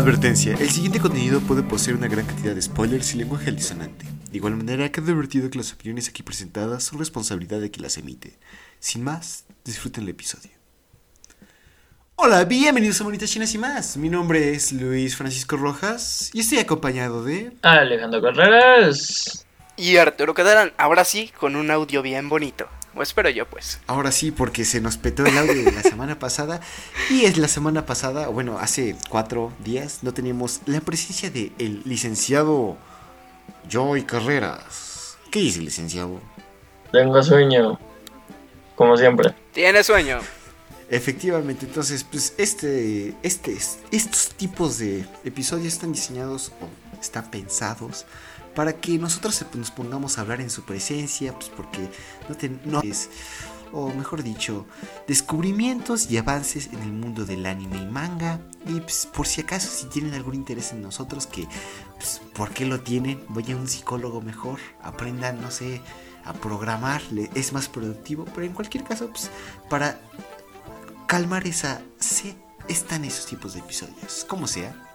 Advertencia, el siguiente contenido puede poseer una gran cantidad de spoilers y lenguaje altisonante. De igual manera, queda advertido que las opiniones aquí presentadas son responsabilidad de quien las emite. Sin más, disfruten el episodio. Hola, bienvenidos a Monitas Chinas y más. Mi nombre es Luis Francisco Rojas y estoy acompañado de... Alejandro Carreras. Y Arturo quedarán ahora sí con un audio bien bonito. O espero yo, pues. Ahora sí, porque se nos petó el audio de la semana pasada. Y es la semana pasada, bueno, hace cuatro días, no teníamos la presencia del el licenciado Joy Carreras. ¿Qué dice, licenciado? Tengo sueño. Como siempre. Tiene sueño. Efectivamente, entonces, pues este, este, estos tipos de episodios están diseñados o están pensados para que nosotros nos pongamos a hablar en su presencia, pues porque no, te, no es, o mejor dicho, descubrimientos y avances en el mundo del anime y manga. Y pues, por si acaso, si tienen algún interés en nosotros, que, pues, ¿por qué lo tienen? Vayan a un psicólogo mejor, aprendan, no sé, a programar, es más productivo, pero en cualquier caso, pues, para calmar esa sed, están esos tipos de episodios, como sea.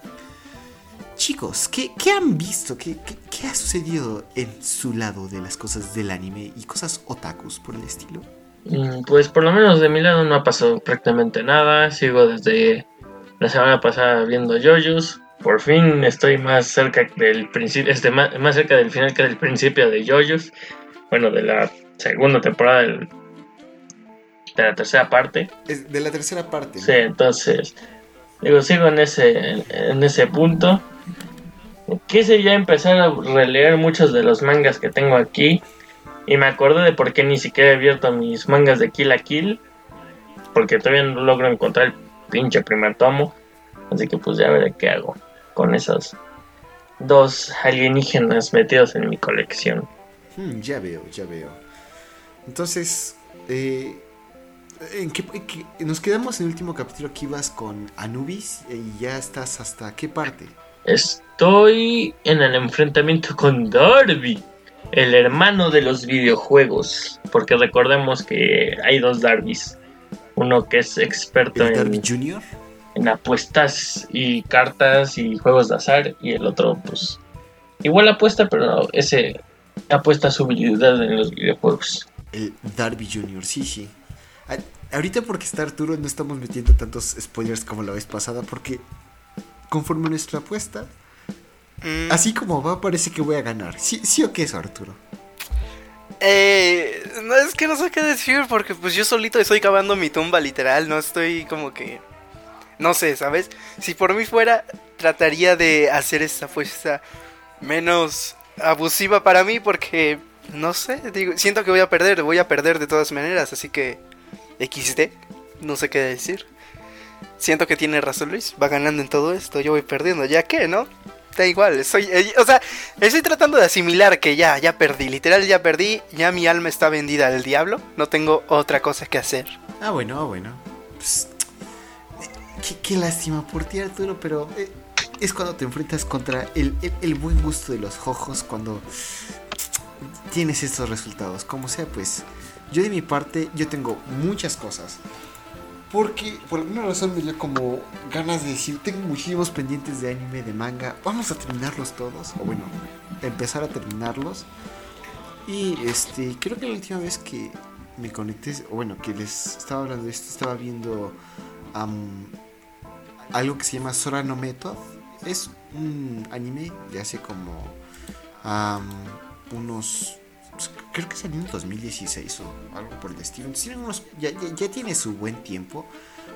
Chicos, ¿qué, han visto? ¿Qué, ¿Qué, ha sucedido en su lado de las cosas del anime y cosas otakus por el estilo? Mm, pues por lo menos de mi lado no ha pasado prácticamente nada. Sigo desde la semana pasada viendo JoJo's. Por fin estoy más cerca del principio, este, más, cerca del final que del principio de JoJo's. Bueno, de la segunda temporada de la tercera parte. de la tercera parte. Sí, entonces digo sigo en ese en ese punto quise ya empezar a releer muchos de los mangas que tengo aquí. Y me acordé de por qué ni siquiera he abierto mis mangas de Kill a Kill. Porque todavía no logro encontrar el pinche primer tomo. Así que pues ya veré qué hago con esos dos alienígenas metidos en mi colección. Hmm, ya veo, ya veo. Entonces, eh, ¿en qué, nos quedamos en el último capítulo que ibas con Anubis y ya estás hasta qué parte? Estoy en el enfrentamiento con Darby, el hermano de los videojuegos. Porque recordemos que hay dos Darbys. Uno que es experto en, Junior? en apuestas y cartas y juegos de azar. Y el otro, pues, igual apuesta, pero no, ese apuesta su habilidad en los videojuegos. El Darby Junior, sí, sí. Ahorita porque está Arturo no estamos metiendo tantos spoilers como la vez pasada porque conforme a nuestra apuesta, mm. así como va, parece que voy a ganar. ¿Sí, sí o qué eso, Arturo? Eh, no es que no sé qué decir porque pues yo solito estoy cavando mi tumba literal, no estoy como que no sé, ¿sabes? Si por mí fuera trataría de hacer esta apuesta menos abusiva para mí porque no sé, digo, siento que voy a perder, voy a perder de todas maneras, así que XD, no sé qué decir. Siento que tiene razón Luis, va ganando en todo esto, yo voy perdiendo, ya que, ¿no? Da igual, soy, eh, o sea, estoy tratando de asimilar que ya, ya perdí, literal ya perdí, ya mi alma está vendida al diablo, no tengo otra cosa que hacer. Ah, bueno, ah, bueno. Pues, qué, lástima por ti, Arturo, pero eh, es cuando te enfrentas contra el, el, buen gusto de los ojos, cuando tienes estos resultados. Como sea, pues, yo de mi parte, yo tengo muchas cosas porque por alguna razón me dio como ganas de decir, tengo muchísimos pendientes de anime, de manga, vamos a terminarlos todos, o bueno, empezar a terminarlos. Y este, creo que la última vez que me conecté, o bueno, que les estaba hablando de esto, estaba viendo algo que se llama Sora no Method. Es un anime de hace como unos pues, creo que salió en 2016 o algo por el estilo. ya, tiene su buen tiempo.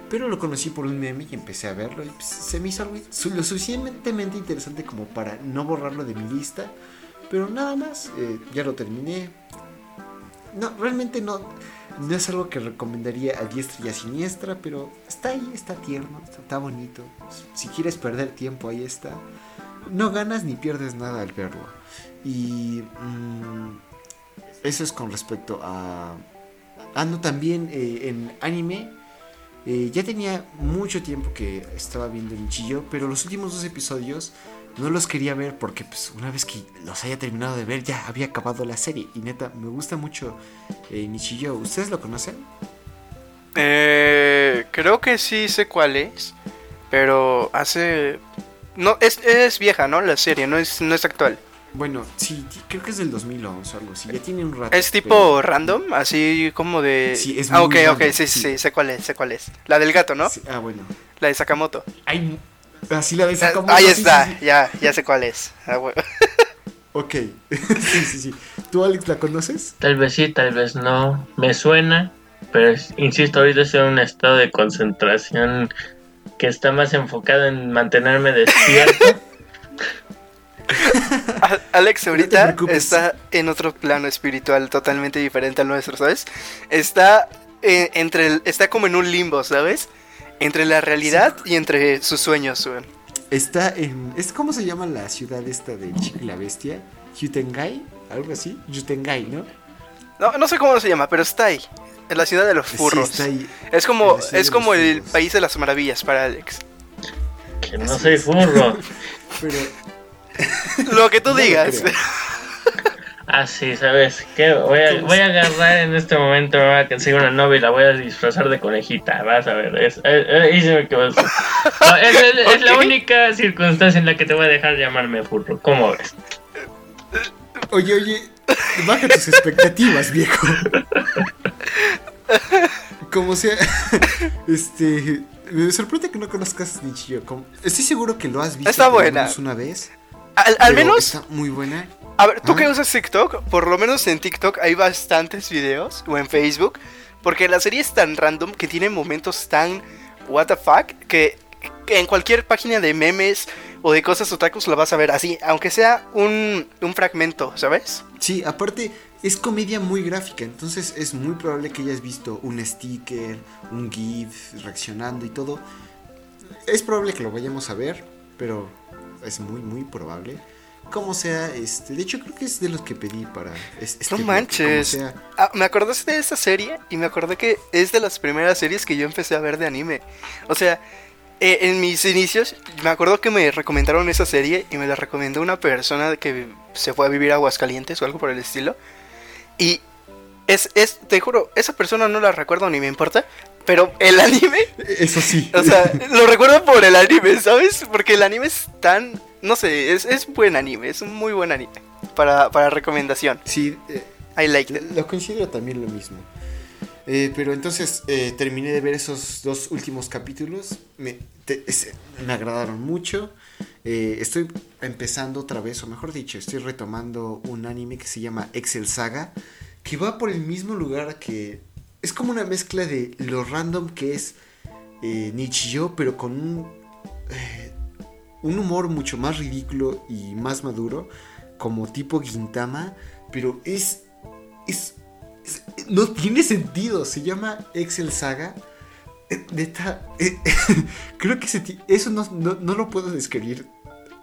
Pero lo conocí por un meme y empecé a verlo. Y pues, se me hizo algo lo suficientemente interesante como para no borrarlo de mi lista. Pero nada más, eh, ya lo terminé. No, realmente no, no es algo que recomendaría a diestra y a siniestra. Pero está ahí, está tierno, está, bonito. Si quieres perder tiempo, ahí está. No ganas ni pierdes nada al verlo. Y. Mm, eso es con respecto a... Ah, también eh, en anime. Eh, ya tenía mucho tiempo que estaba viendo Nichillo, pero los últimos dos episodios no los quería ver porque pues, una vez que los haya terminado de ver ya había acabado la serie. Y neta, me gusta mucho eh, Nichillo. ¿Ustedes lo conocen? Eh, creo que sí sé cuál es, pero hace No, es, es vieja, ¿no? La serie, no es, no es actual. Bueno, sí, creo que es del 2011 o algo así. Ya tiene un rato. Es tipo pero- random, así como de... Sí, es ah, muy ok, ok, random, sí, sí, sí. sí, sé cuál es, sé cuál es. La del gato, ¿no? Sí, ah, bueno. La de Sakamoto. Hay. Así la de Ah, Sakamoto. Ahí está, sí, sí. ya, ya sé cuál es. Ah, hue- Ok. sí, sí, sí. ¿Tú, Alex, la conoces? Tal vez sí, tal vez no. Me suena, pero insisto, ahorita estoy en un estado de concentración que está más enfocado en mantenerme despierto. Alex ahorita está en otro plano espiritual totalmente diferente al nuestro, ¿sabes? Está eh, entre el- está como en un limbo, ¿sabes? Entre la realidad y entre sus sueños, güey. Está en. ¿es ¿Cómo se llama la ciudad esta del Chico y la Bestia? ¿Yutengai? Algo así. Yutengai, ¿no? No, no sé cómo se llama, pero está ahí. En la ciudad de los furros. Sí, está ahí. Es como, es de el furros. país de las maravillas para Alex. Que no Así soy furro. Pero. Lo que tú digas. creo. Ah, sí, ¿sabes qué? Voy a, ¿Cómo voy a agarrar en este momento, me voy a conseguir una novia y la voy a disfrazar de conejita. Vas a ver, es, es, es- es- No, es- es- es la única circunstancia en la que te voy a dejar llamarme furro. ¿Cómo ves? Oye, oye. Baja tus expectativas, viejo. Como sea. Este. Me sorprende que no conozcas Nichio. Estoy seguro que lo has visto Está buena. menos una vez. Al, menos, Está muy buena. a ver, tú Ah. que usas TikTok, por lo menos en TikTok hay bastantes videos, o en Facebook, porque la serie es tan random que tiene momentos tan what the fuck que, que en cualquier página de memes o de cosas otakus la vas a ver así, aunque sea un, un fragmento, ¿sabes? Sí, aparte es comedia muy gráfica, entonces es muy probable que hayas visto un sticker, un GIF reaccionando y todo. Es probable que lo vayamos a ver, pero es muy, muy probable. Como sea, este, de hecho creo que es de los que pedí para es- este No manches. Ah, me acordaste de esta serie y me acordé que es de las primeras series que yo empecé a ver de anime. O sea, eh, en mis inicios me acuerdo que me recomendaron esa serie y me la recomendó una persona que se fue a vivir a Aguascalientes o algo por el estilo. Y es, es, te juro, esa persona no la recuerdo ni me importa, pero el anime, eso sí. o sea, lo recuerdo por el anime, ¿sabes? Porque el anime es tan, no sé, es, es buen anime, es un muy buen anime para, para recomendación. sí, eh, I liked it. Lo considero también lo mismo. Eh, pero entonces eh, terminé de ver esos dos últimos capítulos. Me, te- es- me agradaron mucho. Eh, estoy empezando otra vez, o mejor dicho, estoy retomando un anime que se llama Excel Saga. Que va por el mismo lugar que. Es como una mezcla de lo random que es eh, Nichijou, pero con un. eh, un humor mucho más ridículo y más maduro. Como tipo Gintama. Pero es es, no tiene sentido. Se llama Excel Saga. Eh, Neta, eh, creo que eso no, no- no lo puedo describir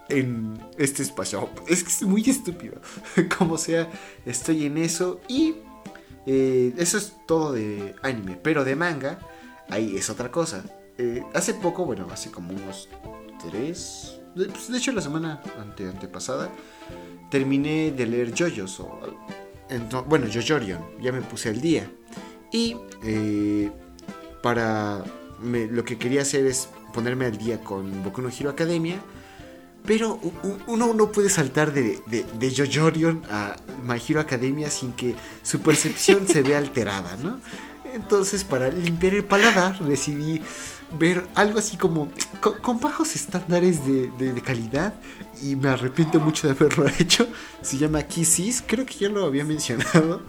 en este espacio. Es que es muy estúpido. Como sea, estoy en eso. Y eh, eso es todo de anime. Pero de manga, ahí es otra cosa. Eh, hace poco, bueno, hace como unos tres. De, pues, de hecho, la semana ante, antepasada, terminé de leer JoJo's. O, ento- bueno, JoJorion. Ya me puse al día. Y eh, para. lo que quería hacer es ponerme al día con Boku no Hero Academia. Pero uno no puede saltar de, de, de JoJorion a My Hero Academia sin que su percepción se vea alterada, ¿no? Entonces, para limpiar el paladar, decidí ver algo así como con, con bajos estándares de, de- de calidad y me arrepiento mucho de haberlo hecho. Se llama Kisses, creo que ya lo había mencionado.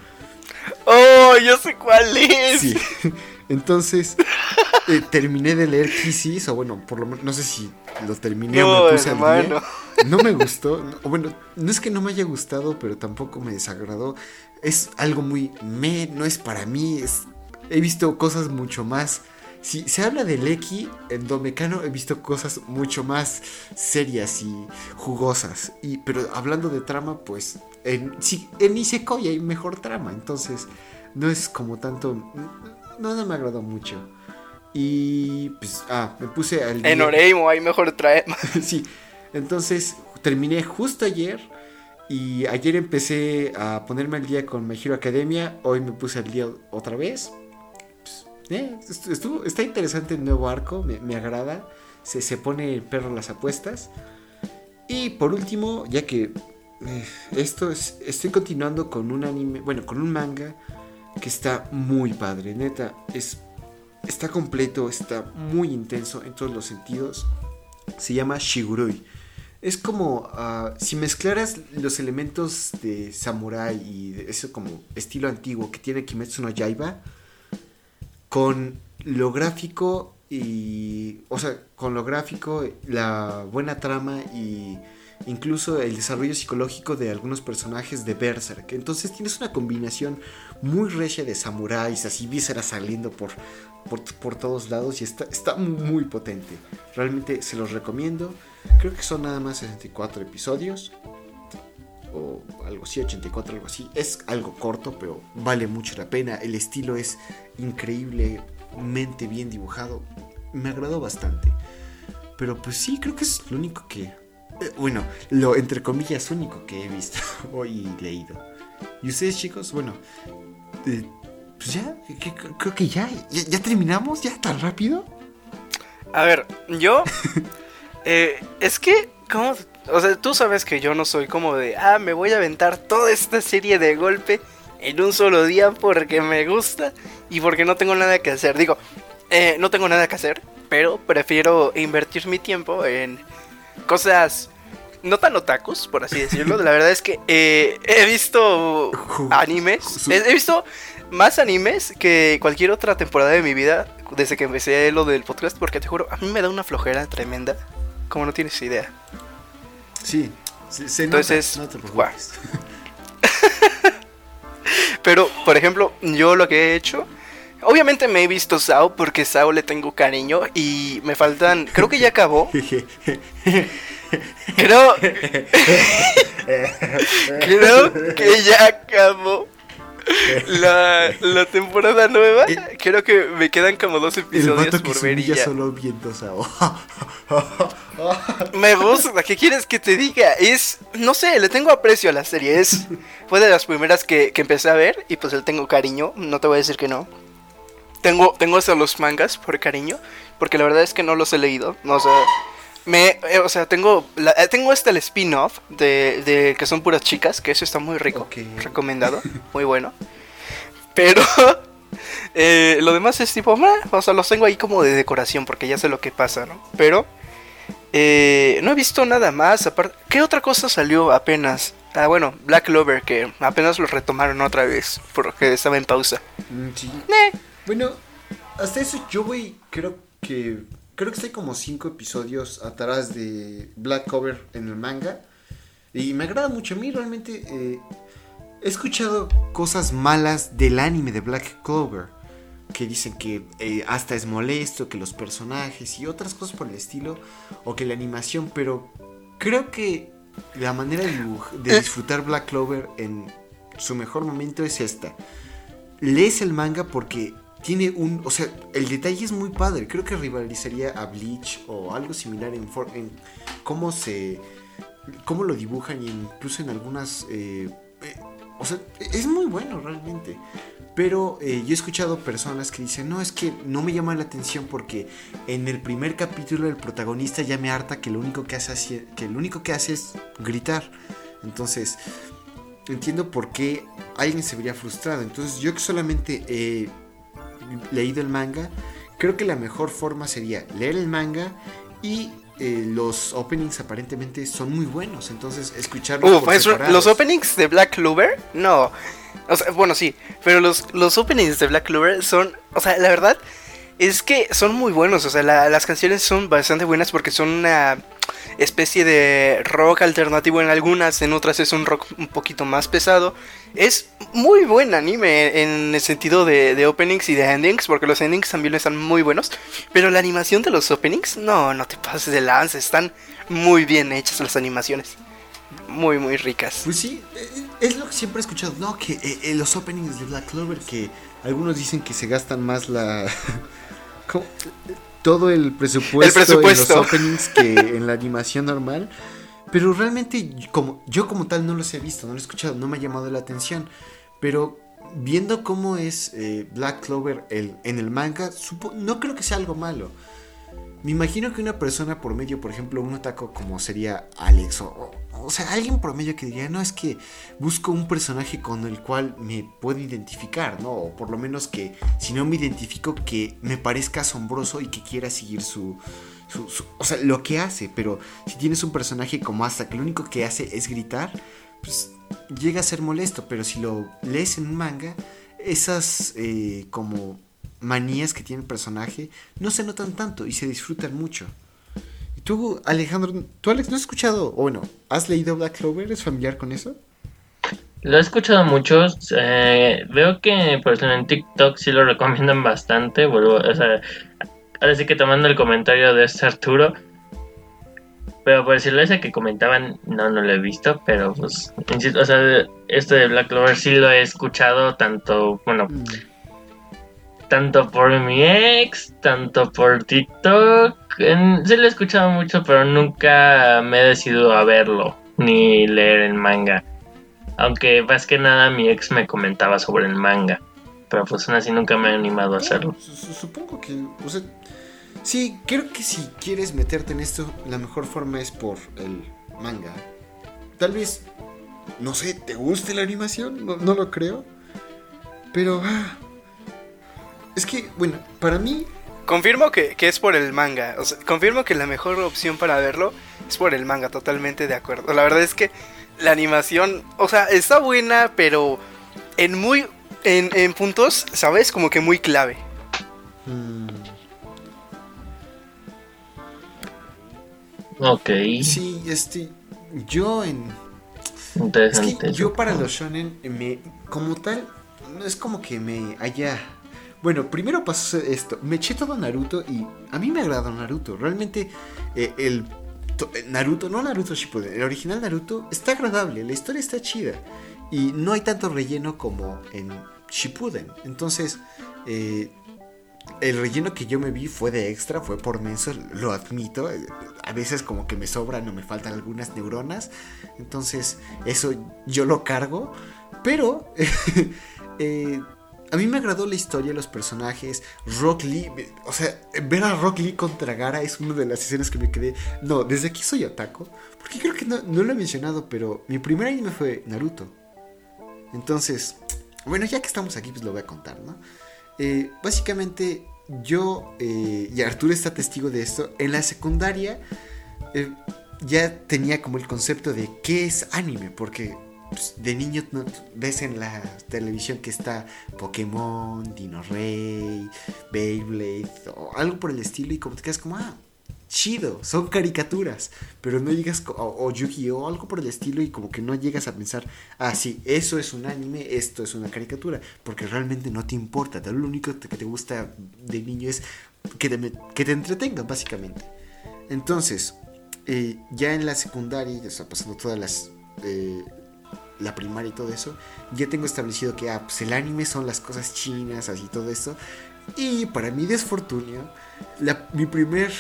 Oh, yo sé cuál es. Sí. Entonces, eh, terminé de leer Kisses, o bueno, por lo menos, no sé si lo terminé o me puse al día. hermano. No me gustó, no- o bueno, no es que no me haya gustado, pero tampoco me desagradó. Es algo muy me, no es para mí, es, he visto cosas mucho más. Si se habla de Leki, en Domecano he visto cosas mucho más serias y jugosas. Y, pero hablando de trama, pues en, sí, en Isekai hay mejor trama. Entonces, no es como tanto. No, no me agradó mucho. Y pues, ah, me puse al. En día- Oreimo hay mejor trae. sí, entonces terminé justo ayer. Y ayer empecé a ponerme al día con My Hero Academia. Hoy me puse al día otra vez. Pues, eh, estuvo, está interesante el nuevo arco. Me, me agrada. Se, se pone el perro las apuestas. Y por último, ya que eh, esto es, estoy continuando con un anime, bueno, con un manga que está muy padre, neta, es está completo, está muy intenso en todos los sentidos. Se llama Shigurui. Es como ah, si mezclaras los elementos de samurai y de eso como estilo antiguo que tiene Kimetsu no Yaiba con lo gráfico y o sea, con lo gráfico, la buena trama y incluso el desarrollo psicológico de algunos personajes de Berserk. Entonces tienes una combinación muy recha de samuráis, así vísceras saliendo por, por, todos lados y está, está muy potente. Realmente se los recomiendo. Creo que son nada más 64 episodios. O algo así, 84, algo así. Es algo corto, pero vale mucho la pena. El estilo es increíblemente bien dibujado. Me agradó bastante. Pero pues sí, creo que es lo único que... Eh, bueno, lo entre comillas único que he visto hoy leído. ¿Y ustedes chicos? Bueno, pues ya, creo que ya, ya, terminamos, ya tan rápido. A ver, yo... eh, es que, ¿cómo? O sea, tú sabes que yo no soy como de, ah, me voy a aventar toda esta serie de golpe en un solo día porque me gusta y porque no tengo nada que hacer. Digo, eh, no tengo nada que hacer, pero prefiero invertir mi tiempo en cosas no tan otakus, por así decirlo. La verdad es que eh, he visto animes. He, visto más animes que cualquier otra temporada de mi vida desde que empecé lo del podcast, porque te juro, a mí me da una flojera tremenda, como no tienes idea. Sí, se, Entonces, no te Pero, por ejemplo, yo lo que he hecho, obviamente me he visto Sao porque Sao le tengo cariño y me faltan, creo que ya acabó. creo, creo que ya acabó la, la temporada nueva, creo que me quedan como dos episodios por ver y ya. solo viendo Me gusta, ¿qué quieres que te diga? Es, no sé, le tengo aprecio a la serie. Es, fue de las primeras que, que empecé a ver y pues le tengo cariño, no te voy a decir que no. Tengo, tengo hasta los mangas por cariño, porque la verdad es que no los he leído. No sé. Me, eh, o sea, tengo, eh, tengo este el spin-off de, de, que son puras chicas, que eso está muy rico, recomendado, muy bueno. Pero eh, lo demás es tipo, o sea, los tengo ahí como de decoración porque ya sé lo que pasa, ¿no? Pero no he visto nada más. Aparte, ¿qué otra cosa salió apenas? Ah, bueno, Black Clover, que apenas lo retomaron otra vez porque estaba en pausa. Mm, bueno, hasta eso yo voy, creo que creo que estoy como cinco episodios atrás de Black Cover en el manga. Y me agrada mucho. A mí realmente eh, he escuchado cosas malas del anime de Black Clover. Que dicen que eh, hasta es molesto, que los personajes y otras cosas por el estilo. O que la animación. Pero creo que la manera de, de disfrutar Black Clover en su mejor momento es esta. Lees el manga porque tiene un, o sea, el detalle es muy padre. Creo que rivalizaría a Bleach o algo similar en, en cómo se, cómo lo dibujan y incluso en algunas, eh, eh, o sea, es muy bueno realmente. Pero eh, yo he escuchado personas que dicen, no, es que no me llama la atención porque en el primer capítulo el protagonista ya me harta que lo único que hace, que lo único que hace es gritar. Entonces, entiendo por qué alguien se vería frustrado. Entonces, yo que solamente leído el manga, creo que la mejor forma sería leer el manga y eh, los openings aparentemente son muy buenos, entonces escucharlos. los openings de Black Clover, no. O sea, bueno, sí, pero los, los openings de Black Clover son, o sea, la verdad es que son muy buenos, o sea, las canciones son bastante buenas porque son una especie de rock alternativo en algunas, en otras es un rock un poquito más pesado. Es muy buen anime en el sentido de, openings y de endings, porque los endings también están muy buenos. Pero la animación de los openings, no, no te pases de lance, están muy bien hechas las animaciones. Muy, muy ricas. Pues sí, eh, es lo que siempre he escuchado, ¿no? Que eh, eh, los openings de Black Clover, que algunos dicen que se gastan más la... todo el presupuesto, el en los openings que en la animación normal. Pero realmente como, yo como tal no los he visto, no los he escuchado, no me ha llamado la atención. Pero viendo cómo es eh, Black Clover el, en el manga, no creo que sea algo malo. me imagino que una persona por medio, por ejemplo, un otaku como sería Alex, o, o, sea, alguien por medio que diría, no, es que busco un personaje con el cual me puedo identificar, ¿no? O por lo menos que, si no me identifico, que me parezca asombroso y que quiera seguir su, o sea, lo que hace, pero si tienes un personaje como hasta que lo único que hace es gritar, pues llega a ser molesto, pero si lo lees en un manga, esas eh, como manías que tiene el personaje no se notan tanto y se disfrutan mucho. Y tú, Alejandro, tú Alex, ¿no has escuchado, o bueno, has leído Black Clover? ¿Eres familiar con eso? Lo he escuchado mucho. Eh, veo que por ejemplo en TikTok sí lo recomiendan bastante. Vuelvo, o sea, ahora sí que tomando el comentario de este Arturo. Pero por decirlo ese que comentaban, no, no lo he visto, pero pues, insisto, o sea, este de Black Clover sí lo he escuchado tanto, bueno, mm tanto por mi ex, tanto por TikTok. En, sí lo he escuchado mucho, pero nunca me he decidido a verlo ni leer el manga. Aunque más que nada mi ex me comentaba sobre el manga. Pero pues aún así nunca me he animado a hacerlo. Supongo que, o sea, sí, creo que si quieres meterte en esto, la mejor forma es por el manga. Tal vez, no sé, ¿te guste la animación? No, no lo creo. Pero, ah, es que, bueno, para mí... Confirmo que, es por el manga. O sea, confirmo que la mejor opción para verlo es por el manga, totalmente de acuerdo. La verdad es que la animación, o sea, está buena, pero en muy... En, puntos, ¿sabes? Como que muy clave. Mm. Ok. Sí, este. Yo en. Interesante. Es que yo para los shonen, me, como tal, no es como que me haya bueno, primero pasó esto. Me eché todo Naruto y a mí me agrada Naruto. Realmente eh, el eh, Naruto, no Naruto Shippuden, el original Naruto está agradable, la historia está chida y no hay tanto relleno como en Shippuden. Entonces, eh, el relleno que yo me vi fue de extra, fue por menso, lo admito. A veces como que me sobran o me faltan algunas neuronas. Entonces, eso yo lo cargo. Pero eh, a mí me agradó la historia, los personajes, Rock Lee, o sea, ver a Rock Lee contra Gara es una de las escenas que me quedé, no, desde aquí soy otaku, porque creo que no, lo he mencionado, pero mi primer anime fue Naruto. Entonces, bueno, ya que estamos aquí, pues lo voy a contar, ¿no? Eh, básicamente, yo, eh, y Arturo está testigo de esto, en la secundaria eh, ya tenía como el concepto de qué es anime, porque pues, de niño ves en la televisión que está Pokémon, Dino Rey, Beyblade o algo por el estilo y como te quedas como, ah, chido, son caricaturas, pero no llegas, o, o Yu-Gi-Oh, algo por el estilo y como que no llegas a pensar, ah, sí, eso es un anime, esto es una caricatura, porque realmente no te importa, lo único que te gusta de niño es que te, que te entretengan, básicamente. Entonces, eh, ya en la secundaria, ya está pasando todas las... Eh, la primaria y todo eso, ya tengo establecido que ah, pues el anime son las cosas chinas, así todo eso. Y para mi desfortunio, mi primer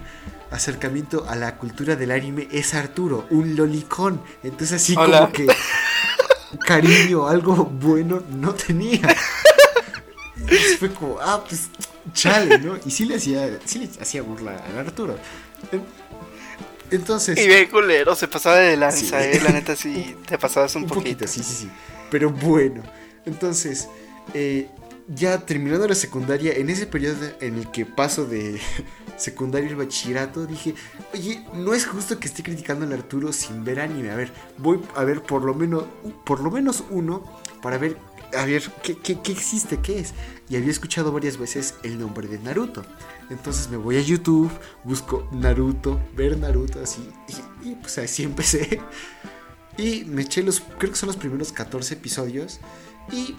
acercamiento a la cultura del anime es Arturo, un lolicón. Entonces así como que cariño, algo bueno no tenía. Y fue como, ah, pues chale, ¿no? Y sí le hacía, sí le hacía burla a Arturo. Entonces. Y bien culero, se pasaba de lanza, eh, la neta sí, te pasabas un, poquito. Sí, sí, sí. Pero bueno, entonces, eh, ya terminando la secundaria, en ese periodo en el que paso de secundaria al bachillerato, dije, oye, no es justo que esté criticando al Arturo sin ver anime. A ver, voy a ver por lo menos, por lo menos uno para ver, a ver, qué, qué, qué existe, qué es. Y había escuchado varias veces el nombre de Naruto. Entonces me voy a YouTube, busco Naruto, ver Naruto así, y, pues así empecé. Y me eché los, creo que son los primeros 14 episodios, y,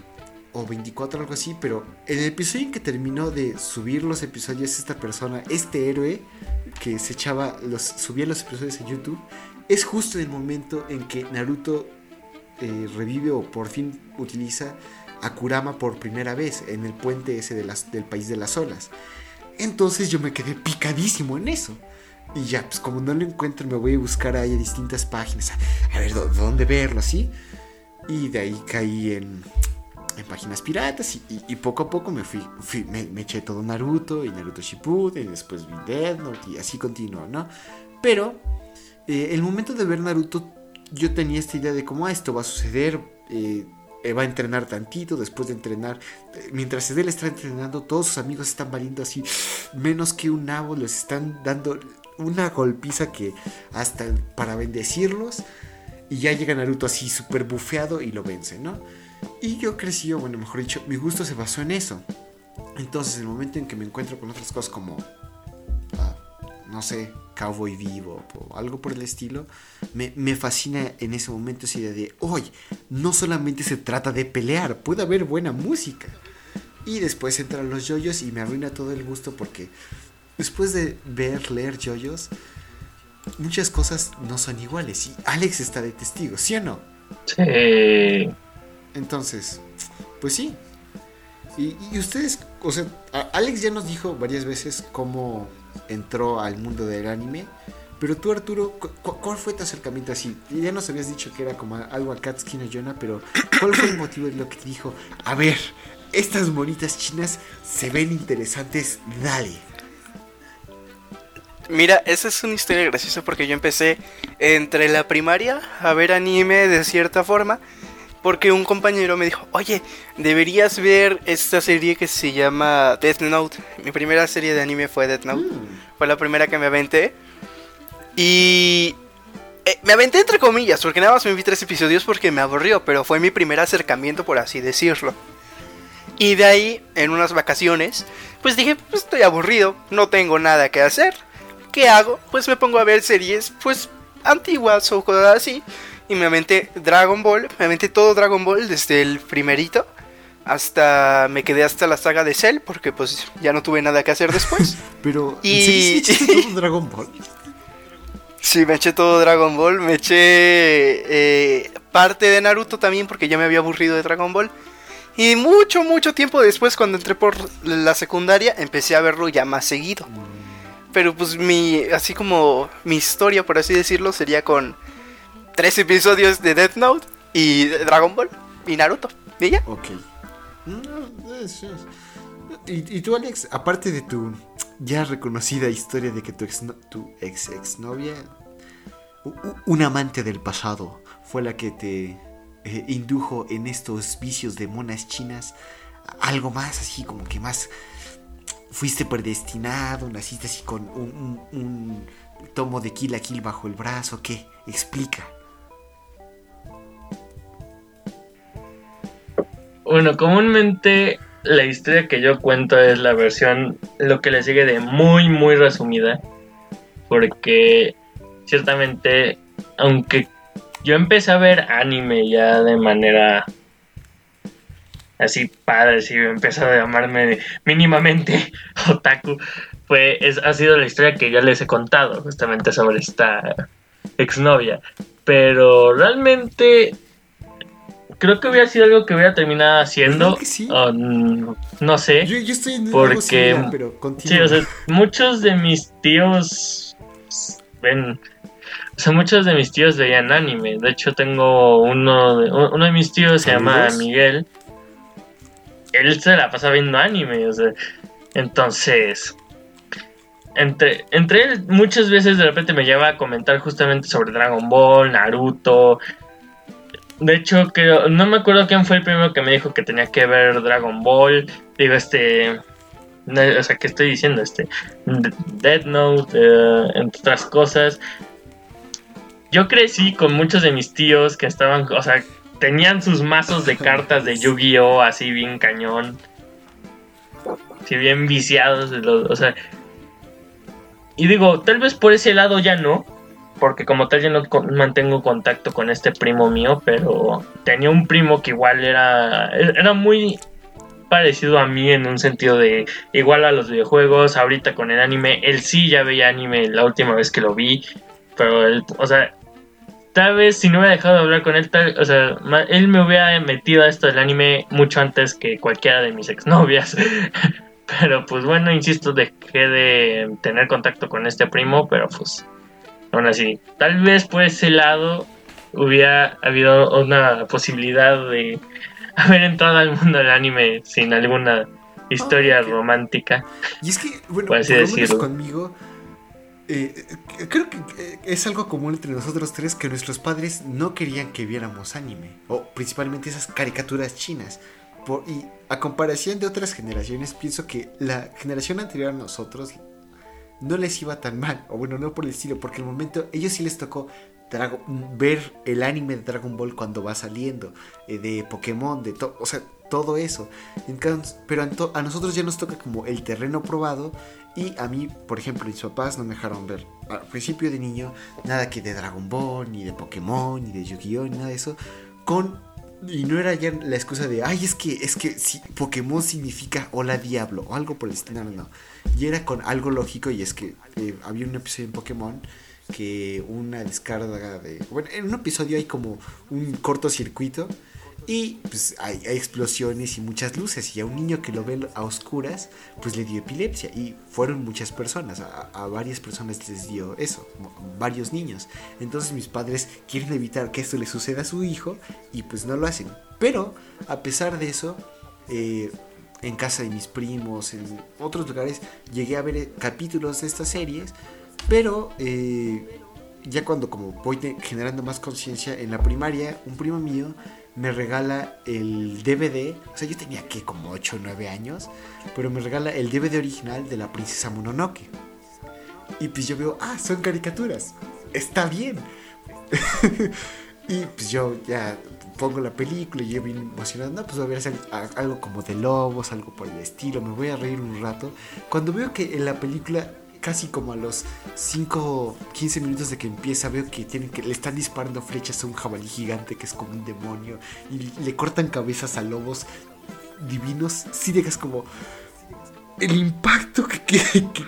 o 24, algo así, pero en el episodio en que terminó de subir los episodios, esta persona, este héroe, que se echaba, los, subía los episodios en YouTube, es justo en el momento en que Naruto eh, revive o por fin utiliza a Kurama por primera vez en el puente ese de las, del país de las olas. Entonces yo me quedé picadísimo en eso. Y ya, pues como no lo encuentro, me voy a buscar ahí a distintas páginas. A, ver dónde verlo, así. Y de ahí caí en. En páginas piratas y, poco a poco me fui, me, eché todo Naruto y Naruto Shippuden y después vi Death y así continuó, ¿no? Pero eh, el momento de ver Naruto yo tenía esta idea de cómo ah, esto va a suceder, eh, eh, va a entrenar tantito, después de entrenar, mientras él está entrenando, todos sus amigos están valiendo así, menos que un nabo, les están dando una golpiza que hasta para bendecirlos, y ya llega Naruto así súper bufeado y lo vence, ¿no? Y yo crecí, o bueno, mejor dicho, mi gusto se basó en eso. Entonces, el momento en que me encuentro con otras cosas como, ah, no sé, Cowboy Vivo o algo por el estilo, me, me, fascina en ese momento esa idea de, hoy no solamente se trata de pelear, puede haber buena música. Y después entran los yoyos y me arruina todo el gusto porque después de ver, leer yoyos, muchas cosas no son iguales. Y Alex está de testigo, ¿sí o no? Sí. Entonces, pues sí. Y, ustedes, o sea, Alex ya nos dijo varias veces cómo entró al mundo del anime. Pero tú, Arturo, ¿cuál fue tu acercamiento así? Ya nos habías dicho que era como algo a Katsuki no Yona, pero ¿cuál fue el motivo de lo que dijo? A ver, estas monitas chinas se ven interesantes, dale. Mira, esa es una historia graciosa porque yo empecé entre la primaria a ver anime de cierta forma porque un compañero me dijo, oye, deberías ver esta serie que se llama Death Note. Mi primera serie de anime fue Death Note. Mm. Fue la primera que me aventé. Y eh, me aventé entre comillas, porque nada más me vi tres episodios porque me aburrió, pero fue mi primer acercamiento, por así decirlo. Y de ahí, en unas vacaciones, pues dije, pues estoy aburrido, no tengo nada que hacer. ¿Qué hago? Pues me pongo a ver series, pues antiguas o cosas así y me aventé Dragon Ball, me aventé todo Dragon Ball desde el primerito hasta me quedé hasta la saga de Cell porque pues ya no tuve nada que hacer después. Pero y todo Dragon Ball. Sí, me eché todo Dragon Ball, me eché eh, parte de Naruto también porque ya me había aburrido de Dragon Ball. Y mucho, mucho tiempo después, cuando entré por la secundaria, empecé a verlo ya más seguido. Mm. Pero pues mi, así como mi historia, por así decirlo, sería con tres episodios de Death Note y Dragon Ball y Naruto. ¿Y ya? Ok. ¿Y, tú, Alex, aparte de tu ya reconocida historia de que tu ex, tu ex, ex novia, un amante del pasado, fue la que te eh, indujo en estos vicios de monas chinas, algo más así como que más fuiste predestinado, naciste así con un, un tomo de Kill a Kill bajo el brazo, ¿qué? Explica. Bueno, comúnmente la historia que yo cuento es la versión, lo que le sigue de muy, muy resumida. Porque ciertamente, aunque yo empecé a ver anime ya de manera así padre, si empezado a llamarme mínimamente otaku, fue, es, ha sido la historia que ya les he contado justamente sobre esta exnovia. Pero realmente creo que hubiera sido algo que hubiera terminado haciendo. no sé. Yo, estoy en porque pero sí, o sea, muchos de mis tíos ven. O sea, muchos de mis tíos veían anime. De hecho, tengo uno de, uno de mis tíos se llama Miguel. Él se la pasa viendo anime, o sea. Entonces, entre, entre él muchas veces de repente me lleva a comentar justamente sobre Dragon Ball, Naruto, de hecho, creo, no me acuerdo quién fue el primero que me dijo que tenía que ver Dragon Ball. Digo, este. o sea, ¿qué estoy diciendo? Este. Dead Note, eh, entre otras cosas. Yo crecí con muchos de mis tíos que estaban. O sea, tenían sus mazos de cartas de Yu-Gi-Oh! así bien cañón. Así bien viciados. o sea. Y digo, tal vez por ese lado ya no porque como tal yo no mantengo contacto con este primo mío, pero tenía un primo que igual era, era muy parecido a mí en un sentido de igual a los videojuegos, ahorita con el anime, él sí ya veía anime la última vez que lo vi, pero él, o sea, tal vez si no hubiera dejado de hablar con él, tal, o sea, él me hubiera metido a esto del anime mucho antes que cualquiera de mis exnovias. pero pues bueno, insisto, dejé de tener contacto con este primo, pero pues aún así, tal vez por ese lado hubiera habido una posibilidad de haber entrado al mundo del anime sin alguna historia romántica. Y es que, bueno, Por así decirlo. conmigo, eh, eh, creo que eh, es algo común entre nosotros tres que nuestros padres no querían que viéramos anime, o principalmente esas caricaturas chinas. Por- y a comparación de otras generaciones, pienso que la generación anterior a nosotros no les iba tan mal, o bueno, no por el estilo, porque el momento, ellos sí les tocó ver el anime de Dragon Ball cuando va saliendo, eh, de Pokémon, de todo, o sea, todo eso. Entonces, pero a, a nosotros ya nos toca como el terreno probado y a mí, por ejemplo, mis papás no me dejaron ver al principio de niño nada que de Dragon Ball, ni de Pokémon, ni de Yu-Gi-Oh, ni nada de eso, con y no era ya la excusa de, ay, es que es que si Pokémon significa hola diablo o algo por el estilo, no, no. Y era con algo lógico y es que eh, había un episodio en Pokémon que una descarga de... Bueno, en un episodio hay como un cortocircuito y pues hay, hay explosiones y muchas luces y a un niño que lo ve a oscuras pues le dio epilepsia y fueron muchas personas, a, a varias personas les dio eso, varios niños. Entonces mis padres quieren evitar que esto le suceda a su hijo y pues no lo hacen. Pero a pesar de eso, eh, en casa de mis primos, en otros lugares, llegué a ver eh, capítulos de estas series, pero eh, ya cuando como voy generando más conciencia en la primaria, un primo mío me regala el DVD, o sea, yo tenía que como 8 o 9 años, pero me regala el DVD original de la princesa Mononoke. Y pues yo veo, ah, son caricaturas, está bien. y pues yo ya pongo la película y yo bien emocionado, no, pues voy a a- algo como de lobos, algo por el estilo, me voy a reír un rato. Cuando veo que en la película, casi como a los 5, 15 minutos de que empieza, veo que, tienen que le están disparando flechas a un jabalí gigante que es como un demonio y le cortan cabezas a lobos divinos, sí dejas como el impacto que, que-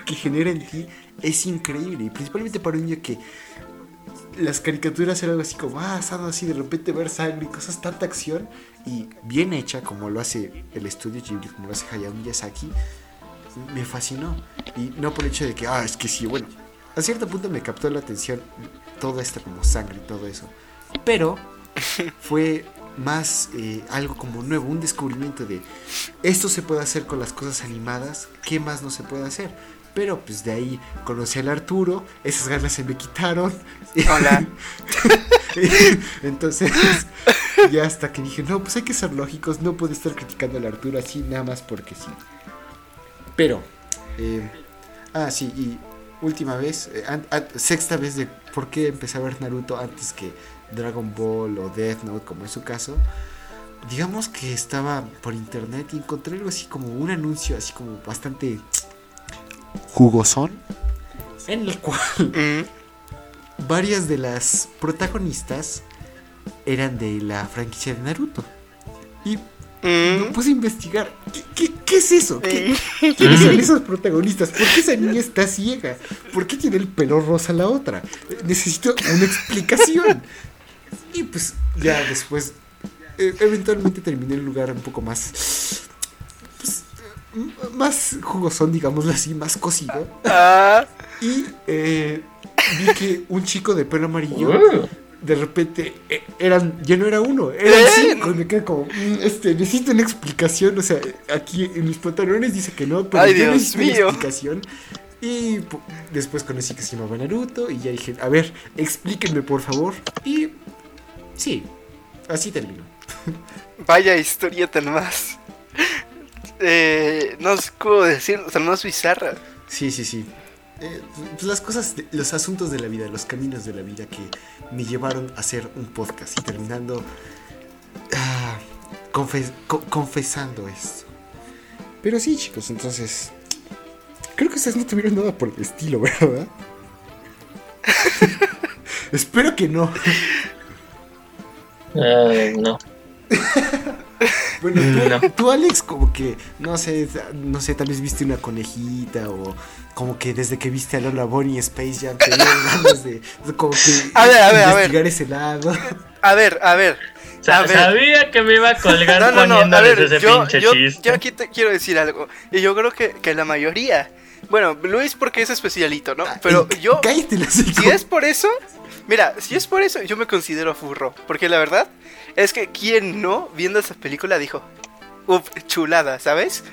que- genera en ti es increíble. Y principalmente para un niño que las caricaturas eran algo así como, ah, sano así, de repente ver sangre y cosas, tanta acción. Y bien hecha, como lo hace el estudio Ghibli, como lo hace Hayao Miyazaki, me fascinó. Y no por el hecho de que, ah, es que sí, bueno, a cierto punto me captó la atención toda esta como sangre y todo eso. Pero fue más eh, algo como nuevo, un descubrimiento de esto se puede hacer con las cosas animadas, ¿qué más no se puede hacer? Pero pues de ahí conocí al Arturo, esas ganas se me quitaron. Hola. Entonces, ya hasta que dije, no, pues hay que ser lógicos, no puedo estar criticando al Arturo así nada más porque sí. Pero, eh, ah, sí, y última vez, eh, an- an- sexta vez de por qué empecé a ver Naruto antes que Dragon Ball o Death Note, como es su caso. Digamos que estaba por internet y encontré algo así como un anuncio, así como bastante jugosón, en el cual Mm, varias de las protagonistas eran de la franquicia de Naruto. Y me mm. puse a investigar. ¿Qué, qué- qué es eso? ¿Qué, ¿Quiénes son esas protagonistas? ¿Por qué esa niña está ciega? ¿Por qué tiene el pelo rosa la otra? Necesito una explicación. Y pues ya después, eh, eventualmente terminé en un lugar un poco más... pues, más jugosón, digámoslo así, más cosido. Ah, Y eh, vi que un chico de pelo amarillo Uh, de repente eh, eran ya no era uno, eran ¿Eh? cinco. Y me quedé como, mm, este, necesito una explicación. O sea, aquí en mis pantalones dice que no, pero Ay, yo Dios necesito una explicación. Y pu- después conocí que se llamaba Naruto. Y ya dije, a ver, explíquenme por favor. Y sí, así terminó. vaya historia tan más. Eh, no sé cómo decir, tan más bizarra. Sí, sí, sí. Eh, pues las cosas, los asuntos de la vida, los caminos de la vida que me llevaron a hacer un podcast y terminando ah, confes- co- confesando esto. Pero sí, chicos, entonces creo que ustedes no tuvieron nada por el estilo, ¿verdad? Espero que no. eh, no. Bueno, tú, No. tú, Alex, como que, no sé, no sé, tal vez viste una conejita o como que desde que viste a Lola Bonnie Space Jam te dieron ganas de, como que A ver, a ver, a ver. investigar ese lado. A ver, a ver. A ver. Sabía que me iba a colgar No, no, no, a poniéndoles ver, ese yo, pinche yo, chiste. yo aquí te quiero decir algo. Y yo creo que, que la mayoría. Bueno, Luis porque es especialito, ¿no? Pero Ay, yo, Cállate la si es por eso, Mira, si es por eso, yo me considero furro. Porque la verdad es que quien no, viendo esa película, dijo, uff, chulada, ¿sabes?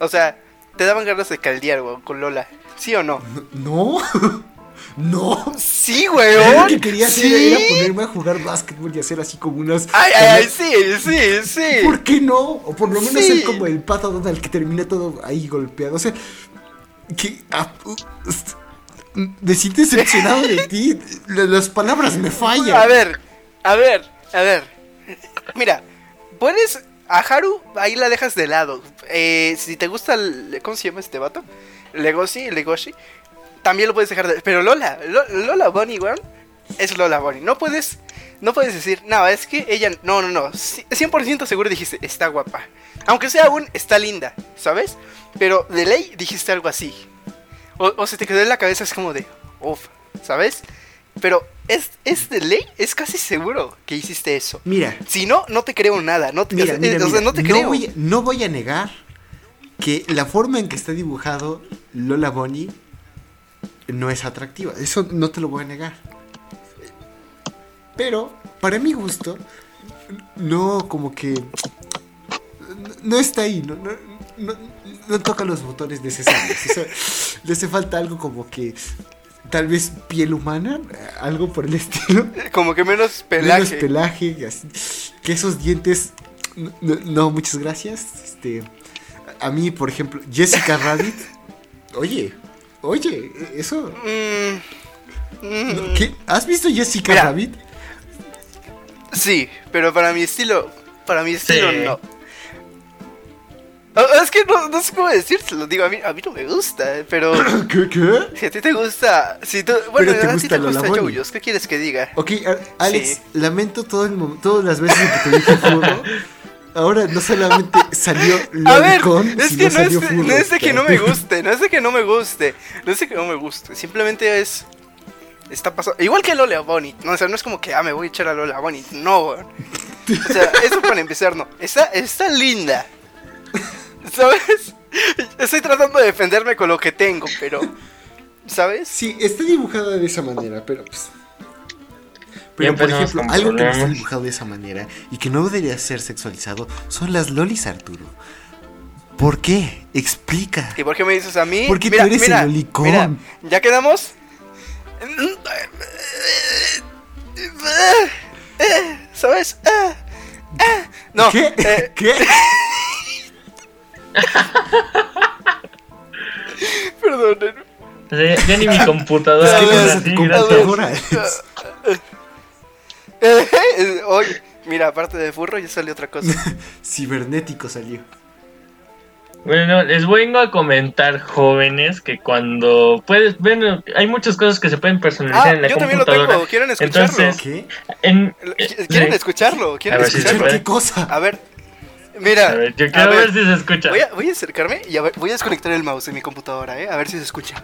O sea, te daban ganas de caldear, güey, con Lola. ¿Sí o no? No. No. Sí, weón. lo que quería hacer ¿Sí? era ponerme a jugar básquetbol y hacer así como unas. Ay, ay, ay, sí, sí, sí. ¿Por qué no? O por lo menos Sí. ser como el pato Donald que termina todo ahí golpeado. O sea, que. ah, uh, ust- me siento decepcionado de ti. La- Las palabras me fallan. A ver, a ver, a ver. Mira, puedes. A Haru, ahí la dejas de lado. Eh, si te gusta. el- ¿Cómo se llama este vato? Legoshi, Legoshi. También lo puedes dejar de. Pero Lola, Lo- Lola Bonnie, weón. Es Lola Bonnie. No puedes. No puedes decir, no, es que ella. No, no, no. ci- 100% seguro dijiste, está guapa. Aunque sea aún, está linda, ¿sabes? Pero de ley dijiste algo así. O, o se te quedó en la cabeza, es como de, uff, ¿sabes? Pero es, es de ley, es casi seguro que hiciste eso. Mira, Si no, no te creo nada. No te, mira, o sea, mira, o sea, mira, no te creo. voy, a- no voy a negar que la forma en que está dibujado Lola Bonnie no es atractiva. Eso no te lo voy a negar. Pero, para mi gusto, no como que... No está ahí, no, no, no, no toca los botones necesarios. O sea, le hace falta algo como que... Tal vez piel humana, algo por el estilo. Como que menos pelaje. Menos pelaje, así, que esos dientes. No, muchas gracias. Este, a mí, por ejemplo, Jessica Rabbit. Oye, oye, eso. Mm, mm. ¿Has visto Jessica Mira. Rabbit? Sí, pero para mi estilo, para mi estilo Sí. no. Ah, Es que no, no sé cómo decírselo, digo, a mí, a mí no me gusta, eh, pero ¿Qué? ¿Qué? si a ti te gusta, si tú, bueno, te a ti te gusta. Yoyos, ¿qué quieres que diga? Ok, Alex, Sí. lamento todo el todas las veces que te dije furro. Ahora no solamente salió A ver, es sino que no es, furro. no es de que no me guste, no es de que no me guste, no es de que no me guste, simplemente es... Está pasando... Igual que Lola Bonnie, no, o sea, no es como que, ah, me voy a echar a Lola Bonnie, no. O sea, eso para empezar, no. Está, está linda, ¿sabes? Estoy tratando de defenderme con lo que tengo, pero... ¿Sabes? Sí, está dibujada de esa manera, pero pues. Pero por ejemplo, algo que no está dibujado de esa manera y que no debería ser sexualizado son las lolis, Arturo. ¿Por qué? Explica. ¿Y por qué me dices a mí? Porque tú eres el lolicón. Mira, ¿ya quedamos? ¿Sabes? No, ¿Qué? eh, ¿Qué? sea, ya, ya ni mi computadora. Es que computadora. Eh, Oye, mira, aparte de furro ya salió otra cosa. Cibernético salió. Bueno, les vengo a comentar, jóvenes, que cuando puedes, bueno, hay muchas cosas que se pueden personalizar Ah, en la yo también lo computadora. tengo, ¿quieren escucharlo? Entonces, ¿Qué? en, ¿Quieren sí. escucharlo? ¿Quieren A ver si se ¿Escuchar escucharlo? qué cosa? A ver, mira. A ver, yo a quiero ver, ver si se escucha. Voy a, voy a acercarme y a ver, voy a desconectar el mouse de mi computadora, ¿eh? A ver si se escucha.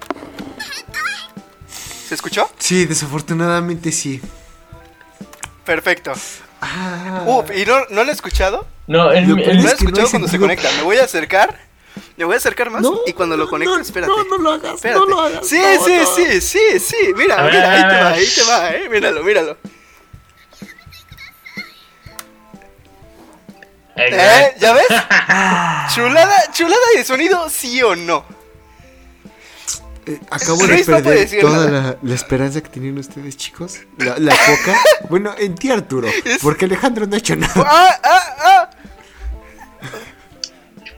¿Se escuchó? Sí, desafortunadamente sí. Perfecto. Ah, Uh, ¿y no, no lo he escuchado? No, mi- peor en- No lo he no escuchado cuando se conecta. Me voy a acercar. Me voy a acercar más no, y cuando lo conecto, no, espérate. No, no lo hagas, Espérate. no lo hagas. Sí, no, sí, no. sí, sí, sí. Mira, ver, mira, ahí te va, ahí te va, eh. Míralo, míralo. ¿Eh? ¿Ya ves? chulada, chulada de sonido, sí o no. Eh, acabo de Luis perder decir toda la, la esperanza que tenían ustedes, chicos. La, la poca. bueno, en ti, Arturo. Porque Alejandro no ha hecho nada. Ah, ah, ah.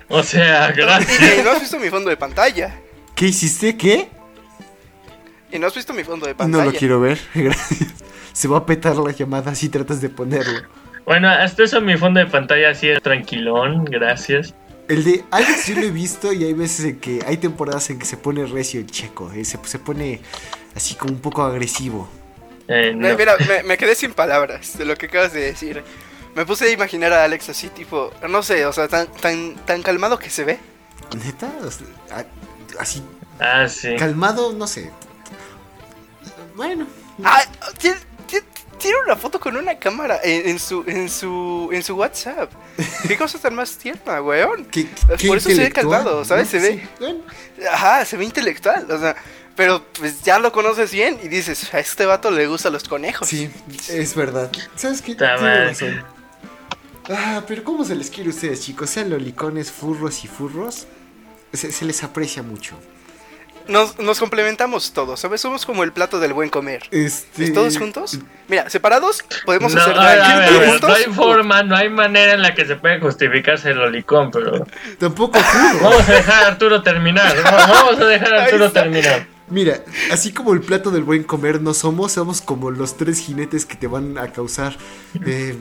O sea, Y gracias. no has visto mi fondo de pantalla. ¿Qué hiciste? ¿Qué? Y no has visto mi fondo de pantalla. No lo quiero ver. Gracias. Se va a petar la llamada si tratas de ponerlo. Bueno, hasta eso mi fondo de pantalla así es tranquilón, gracias. El de Alex yo lo he visto y hay veces en que hay temporadas en que se pone recio el checo. eh, Se, se pone así como un poco agresivo. Eh, no. Mira, me, me quedé sin palabras de lo que acabas de decir. Me puse a imaginar a Alex así, tipo, no sé, o sea, tan, tan, tan calmado que se ve. ¿Neta? O sea, a- así Ah, sí. calmado, no sé. Bueno. Ah, tiene, una foto con una cámara en, en su, en su, en su WhatsApp. Qué cosa tan más tierna, weón. ¿qué, Por eso se ve calmado, ¿sabes? Se ve- Sí, bueno. Ajá, se ve intelectual, o sea, pero pues ya lo conoces bien y dices, a este vato le gustan los conejos. Sí, es verdad. ¿Sabes qué? Tiene. Ah, pero ¿cómo se les quiere a ustedes, chicos? Sean lolicones, furros y furros. Se, se les aprecia mucho. Nos, nos complementamos todos, ¿sabes? Somos como el plato del buen comer. Este... ¿Todos juntos? Mira, separados podemos No, hacer a ver, ver, no hay forma, no hay manera en la que se puede justificarse el lolicón, pero Tampoco furro. vamos a dejar a Arturo terminar. Vamos a dejar a Arturo terminar. Mira, así como el plato del buen comer no somos, somos como los tres jinetes que te van a causar eh,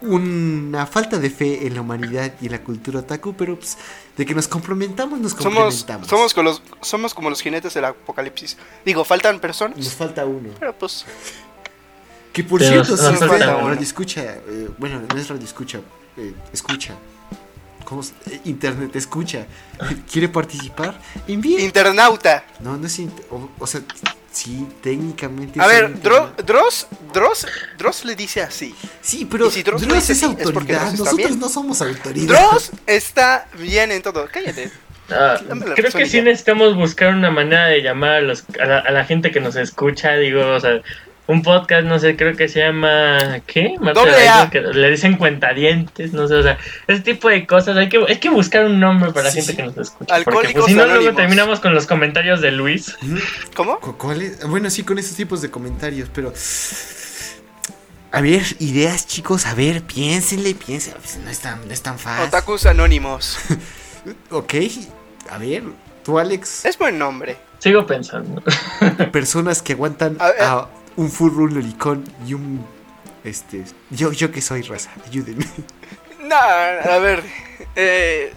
una falta de fe en la humanidad y en la cultura otaku, pero pues, de que nos complementamos, nos somos, complementamos. somos, con los, somos como los jinetes del apocalipsis. Digo, faltan Nos personas, falta uno. pero pues... Que por Pero cierto, nos- si nos usted radio escucha, eh, bueno, no es radio escucha, eh, escucha, ¿cómo eh, internet escucha, quiere participar, envíe. Internauta. no, no es, inter- o, o sea, sí, técnicamente. A ver. Dro- Dross, Dross, Dross le dice así. Sí, pero si Dross lo Dross dice es así, autoridad. Nosotros bien. no somos autoridad. Dross está bien en todo. Cállate. Ah, creo que sí necesitamos buscar una manera de llamar a, los, a, la, a la gente que nos escucha, digo, o sea, un podcast, no sé, creo que se llama, ¿qué? Marta Doble Bailo, A. que le dicen cuentadientes, no sé, o sea, ese tipo de cosas, hay que, hay que buscar un nombre para la Sí, gente sí. que nos escucha, porque Alcohólicos pues, si no luego terminamos con los comentarios de Luis. ¿Cómo? ¿Cu- cuál es? Bueno, sí, con esos tipos de comentarios, pero. A ver, ideas, chicos, a ver, piénsenle, piénsenle. pues, No es tan, no es tan fácil. Otakus Anónimos. Ok, a ver, tú, Alex, Es buen nombre. Sigo pensando. personas que aguantan A ver. a un furro, un lolicón y un. Este. Yo, yo que soy raza, ayúdenme. No, a ver. Eh,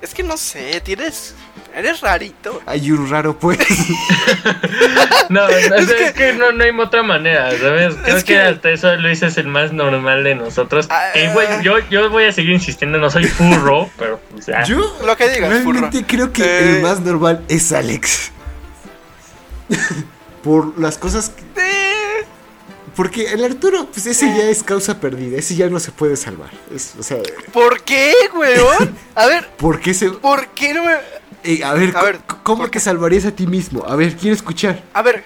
es que no sé, tienes. Eres rarito. Hay un raro, pues. No, es, Es es que- que, no, no hay otra manera, ¿sabes? Creo Es que, que- hasta eso Luis es el más normal de nosotros. Ah, güey, yo, yo voy a seguir insistiendo, no soy furro, pero pues, ya. Yo Lo que digas, realmente furro. creo que Eh. el más normal es Alex. Por las cosas que- Eh, Porque el Arturo, pues ese ya es causa perdida, ese ya no se puede salvar. Es, o sea, ¿Por qué, weón? A ver, ¿por qué se.? ¿por qué no me.? Eh, a ver, A ver, ¿cómo ¿por te salvarías a ti mismo? A ver, quiero escuchar. A ver,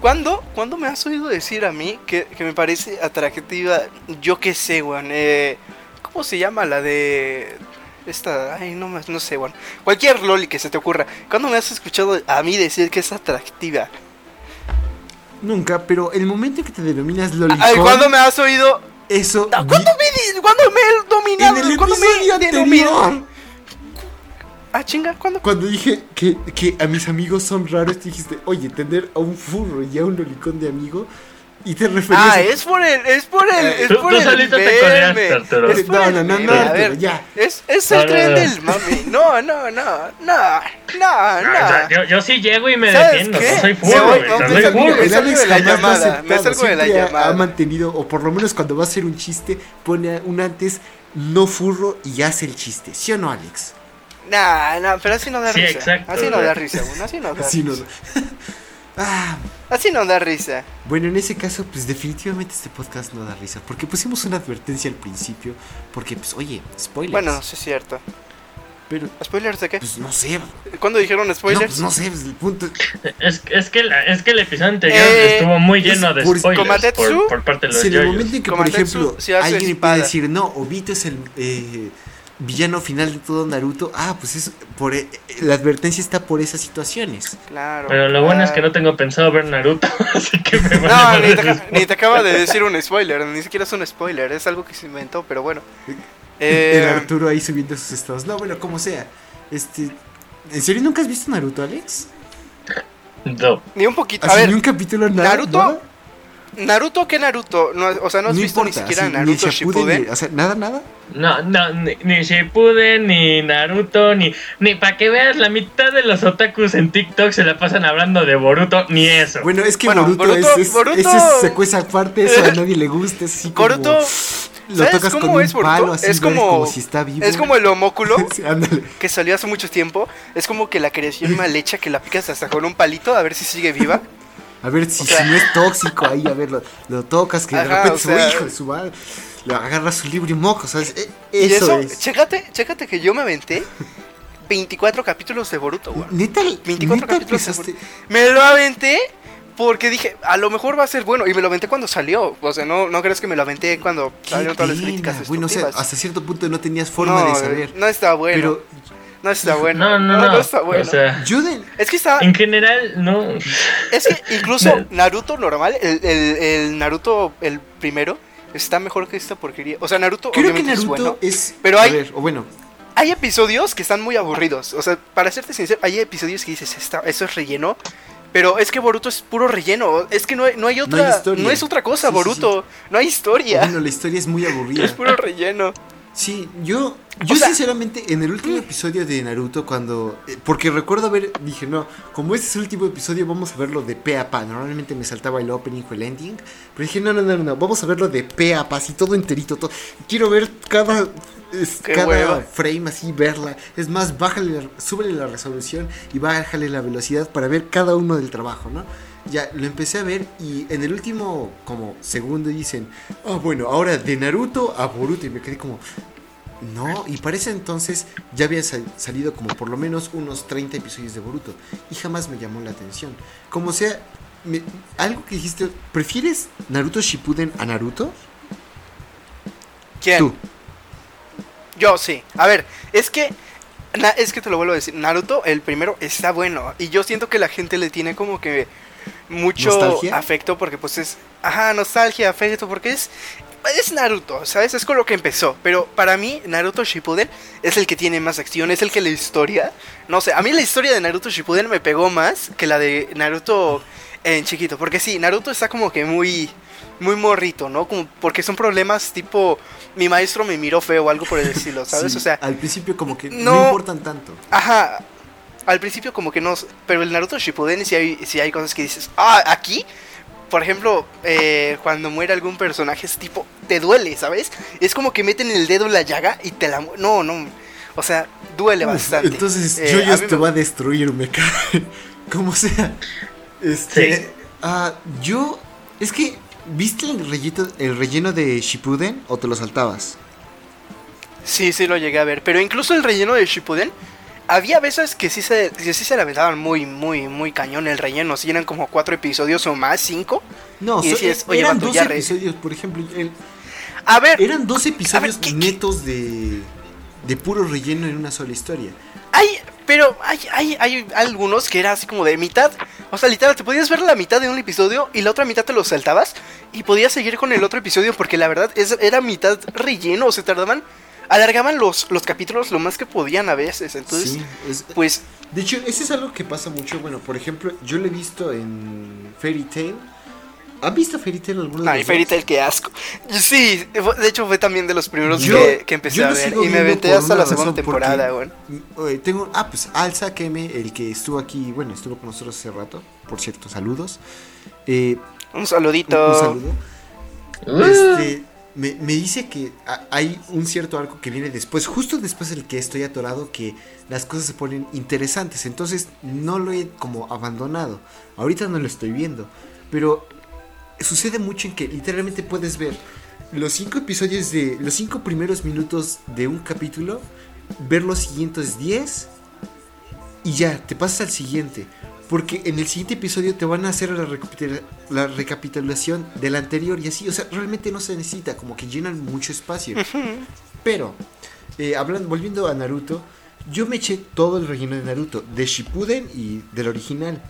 ¿cuándo, ¿cuándo me has oído decir a mí que, que me parece atractiva? Yo qué sé, weón. Eh, ¿Cómo se llama la de. Esta. Ay, no, más- no sé, weón. Cualquier loli que se te ocurra. ¿Cuándo me has escuchado a mí decir que es atractiva? Nunca, pero el momento en que te denominas lolicón, Ay, ¿cuándo me has oído? eso. ¿Cuándo me, ¿cuándo me he dominado? En el ¿Cuándo me episodio he denominado? anterior, Ah, chinga, ¿cuándo? cuando dije que, que a mis amigos son raros, te dijiste, oye, tener a un furro y a un lolicón de amigo, y te referías Ah, a- es por el, es por el, es Tú- por tú el solito te meme. coreaste, Arturo. Es por No, el no, no, no, a ver, ya. Es, es No, el no, tren no. del mami. No, no, no, no, no, O sea, no. yo, yo sí llego y me ¿Sabes defiendo, qué? no soy furro, no, o sea, me soy furro. me salgo de la llamada, me salgo de la llamada. Ha mantenido, o por lo menos cuando va a hacer un chiste, pone un antes no furro y hace el chiste. ¿Sí o no, Alex? Nah, nah, pero así no da Sí, risa. exacto, así no da risa, bueno, así no da Así no. risa. Ah, Así no da risa. bueno, en ese caso, pues definitivamente este podcast no da risa. Porque pusimos una advertencia al principio. Porque, pues, oye, spoilers. Bueno, sí es cierto. pero, ¿Spoilers de qué? pues no sé. ¿Cuándo dijeron No, spoilers? pues no sé, pues, el punto. Es, es, que la- es que el episodio anterior Eh, estuvo muy es lleno de por- spoilers Komatetsu, por, por parte de los Si en el momento en que, por ejemplo, alguien puede decir, no, Obito es el eh, villano final de todo Naruto, ah, pues es por eh, la advertencia está por esas situaciones. Claro. Pero lo bueno es que no tengo pensado ver Naruto, así que me No, ni te, ni te acaba de decir un spoiler, ni siquiera es un spoiler, es algo que se inventó, pero bueno. el Eh, Arturo ahí subiendo sus estados. No, bueno, como sea. Este, ¿en serio nunca has visto Naruto, Alex? No. ni un poquito. A ver, ni un capítulo nada. Naruto, nada? Naruto, ¿qué Naruto? No, o sea, no has visto ni siquiera así, Naruto Shippuden, Shippuden. ni- o sea, nada, nada. No, no, ni, ni Shippuden, ni Naruto, ni, ni para que veas, la mitad de los otakus en TikTok se la pasan hablando de Boruto, ni eso. Bueno, es que Bueno, Boruto, Boruto- es, es, Boruto- ese es secuencia aparte, eso a nadie le gusta, es así como Boruto, lo ¿sabes tocas cómo con un es Boruto? palo así, Es no como- como si está vivo. es como el homóculo Sí, que salió hace mucho tiempo. Es como que la creación mal hecha que la picas hasta con un palito a ver si sigue viva. A ver si, si no es tóxico ahí, a ver, lo, lo tocas, que de Ajá, repente o su sea- hijo de su madre, lo agarra su libro y moco, ¿sabes? E- Y Eso, eso, es. chécate, chécate que yo me aventé 24 capítulos de Boruto, güey. Neta, 24 neta capítulos de Boruto. Me lo aventé porque dije, a lo mejor va a ser bueno. Y me lo aventé cuando salió. O sea, no, no crees que me lo aventé cuando salieron todas las críticas Bueno, o sea, destructivas. hasta cierto punto no tenías forma no, de saber. No está bueno. Pero no está bueno. No, no, no. está bueno. O sea, de, es que está. en general, no. Es que incluso No. Naruto normal, el, el, el Naruto, el primero, está mejor que esta porquería. O sea, Naruto creo que obviamente Naruto es bueno. es. pero a hay- ver, o bueno, Hay episodios que están muy aburridos. O sea, para serte sincero, hay episodios que dices, Esta, eso es relleno. Pero es que Boruto es puro relleno. Es que no hay, no hay otra. No, es otra cosa, Sí, sí, Boruto. No hay historia. bueno, la historia es muy aburrida. Es puro relleno. Sí, yo, yo O sea- sinceramente en el último episodio de Naruto cuando, eh, porque recuerdo haber, dije no, como este es el último episodio vamos a verlo de pe a pa, normalmente me saltaba el opening o el ending, pero dije no, no, no, no, vamos a verlo de pe a pa, así todo enterito, todo, quiero ver cada, es- cada hueva. frame así, verla, es más, bájale, súbele la resolución y bájale la velocidad para ver cada uno del trabajo, ¿no? Ya lo empecé a ver y en el último como segundo dicen, ah bueno, ahora de Naruto a Boruto y me quedé como, no, y para ese entonces ya había sal- salido como por lo menos unos 30 episodios de Boruto y jamás me llamó la atención. Como sea, me- algo que dijiste, ¿prefieres Naruto Shippuden a Naruto? ¿Quién? Tú. Yo sí. A ver, es que. es que te lo vuelvo a decir. Naruto, el primero, está bueno. Y yo siento que la gente le tiene como que mucho ¿Nostalgia? afecto porque pues es. Ajá, nostalgia, afecto, porque es. Es Naruto, ¿sabes? Es con lo que empezó. Pero para mí, Naruto Shippuden es el que tiene más acción, es el que la historia. No sé, a mí la historia de Naruto Shippuden me pegó más que la de Naruto en chiquito. Porque sí, Naruto está como que muy. Muy morrito, ¿no? Como porque son problemas tipo. Mi maestro me miró feo o algo por el estilo, ¿sabes? Sí, o sea, al principio como que no, no- importan tanto. Ajá. Al principio como que no... Pero el Naruto Shippuden sí hay, sí hay cosas que dices... Ah, aquí... Por ejemplo, eh, cuando muere algún personaje es tipo... Te duele, ¿sabes? Es como que meten el dedo en la llaga y te la... No, no. O sea, duele bastante. Entonces Eh, Yoyos te me- va a destruir, me cae. Como sea. Este. Sí. ah, yo. Es que. ¿Viste el relleno, el relleno de Shippuden o te lo saltabas? Sí, sí lo llegué a ver. Pero incluso el relleno de Shippuden... Había veces que sí se, que sí se la aventaban muy, muy, muy cañón el relleno. Si eran como cuatro episodios o más, cinco. No, Y so- decías, oye, eran dos episodios, por ejemplo. el- A ver, eran dos episodios netos de. de puro relleno en una sola historia. Hay, pero hay, hay, hay algunos que era así como de mitad. O sea, literal, te podías ver la mitad de un episodio y la otra mitad te lo saltabas y podías seguir con el otro episodio porque la verdad es, era mitad relleno. O se tardaban, alargaban los, los capítulos lo más que podían a veces. Entonces, sí, es- pues, de hecho, ese es algo que pasa mucho. Bueno, por ejemplo, yo lo he visto en Fairy Tail. ¿Han visto Fairy Tail alguno de ay, Fairy? Tail, qué asco. Sí, de hecho fue también de los primeros Yo- que, que empecé a ver y me aventé hasta la segunda temporada, güey. Oye, tengo, ah, pues Alza Keme, el que estuvo aquí, bueno, estuvo con nosotros hace rato, por cierto, saludos. Eh, Un un, saludito. un saludo. Uh, Este, me, me dice que hay un cierto arco que viene después, justo después del que estoy atorado, que las cosas se ponen interesantes. Entonces no lo he como abandonado. Ahorita no lo estoy viendo. Pero sucede mucho en que literalmente puedes ver los cinco episodios de. los cinco primeros minutos de un capítulo, ver los siguientes 10 y ya, te pasas al siguiente. Porque en el siguiente episodio te van a hacer la, la recapitulación del anterior y así. O sea, realmente no se necesita, como que llenan mucho espacio. Pero, eh, hablando, volviendo a Naruto, yo me eché todo el relleno de Naruto, de Shippuden y del original.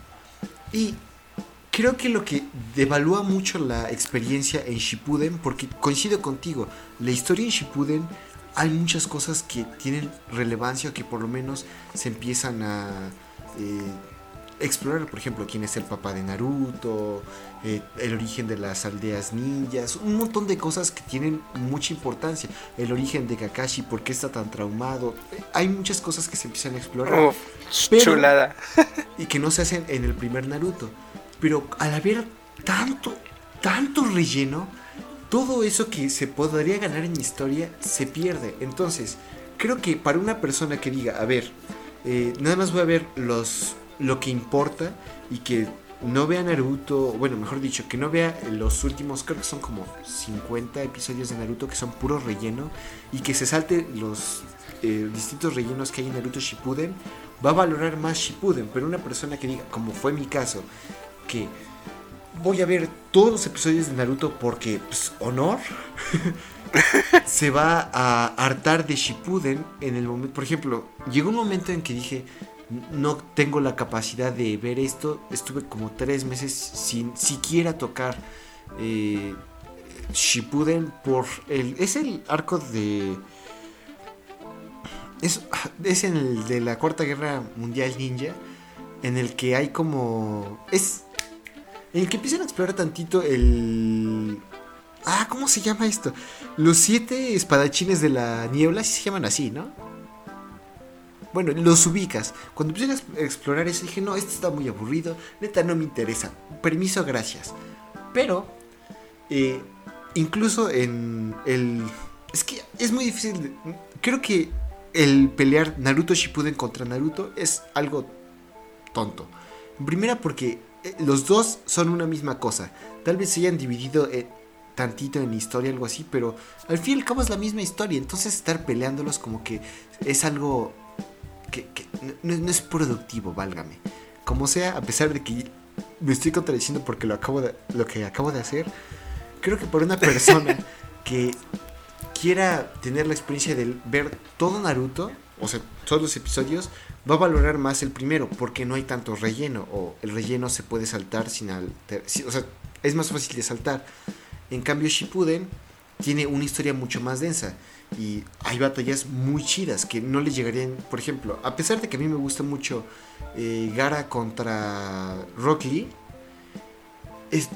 Y creo que lo que devalúa mucho la experiencia en Shippuden, porque coincido contigo, la historia en Shippuden hay muchas cosas que tienen relevancia o que por lo menos se empiezan a eh, explorar, por ejemplo, quién es el papá de Naruto, eh, el origen de las aldeas ninjas, un montón de cosas que tienen mucha importancia, el origen de Kakashi, por qué está tan traumado, hay muchas cosas que se empiezan a explorar Uf, Pero- chulada. y que no se hacen en el primer Naruto. Pero al haber tanto, tanto relleno, todo eso que se podría ganar en historia se pierde. Entonces, creo que para una persona que diga, a ver, eh, nada más voy a ver los, lo que importa y que no vea Naruto, bueno, mejor dicho, que no vea los últimos, creo que son como 50 episodios de Naruto que son puro relleno y que se salte los eh, distintos rellenos que hay en Naruto Shippuden, va a valorar más Shippuden, pero una persona que diga, como fue mi caso, que voy a ver todos los episodios de Naruto porque, pues, honor, se va a hartar de Shippuden en el momento, por ejemplo, llegó un momento en que dije, no tengo la capacidad de ver esto. Estuve como tres meses sin siquiera tocar eh, Shippuden por el... Es el arco de... Es, es en el de la Cuarta Guerra Mundial Ninja. En el que hay como... Es... En el que empiezan a explorar tantito el... Ah, ¿cómo se llama esto? Los siete espadachines de la niebla, si se llaman así, ¿no? Bueno, los ubicas. Cuando empecé a explorar eso dije, no, esto está muy aburrido, neta no me interesa. Permiso, gracias. Pero, eh, incluso en el... Es que es muy difícil. Creo que el pelear Naruto Shippuden contra Naruto es algo tonto. Primera porque eh, los dos son una misma cosa. Tal vez se hayan dividido eh, tantito en historia, algo así, pero al fin y al cabo es la misma historia. Entonces estar peleándolos como que es algo que, no, es productivo, válgame. Como sea, a pesar de que me estoy contradiciendo porque lo, acabo de, lo que acabo de hacer, creo que por una persona que quiera tener la experiencia de ver todo Naruto, o sea, todos los episodios, va a valorar más el primero porque no hay tanto relleno o el relleno se puede saltar sin alter, o sea, es más fácil de saltar. En cambio Shippuden tiene una historia mucho más densa y hay batallas muy chidas que no le llegarían, por ejemplo, a pesar de que a mí me gusta mucho eh, Gara contra Rock Lee, es,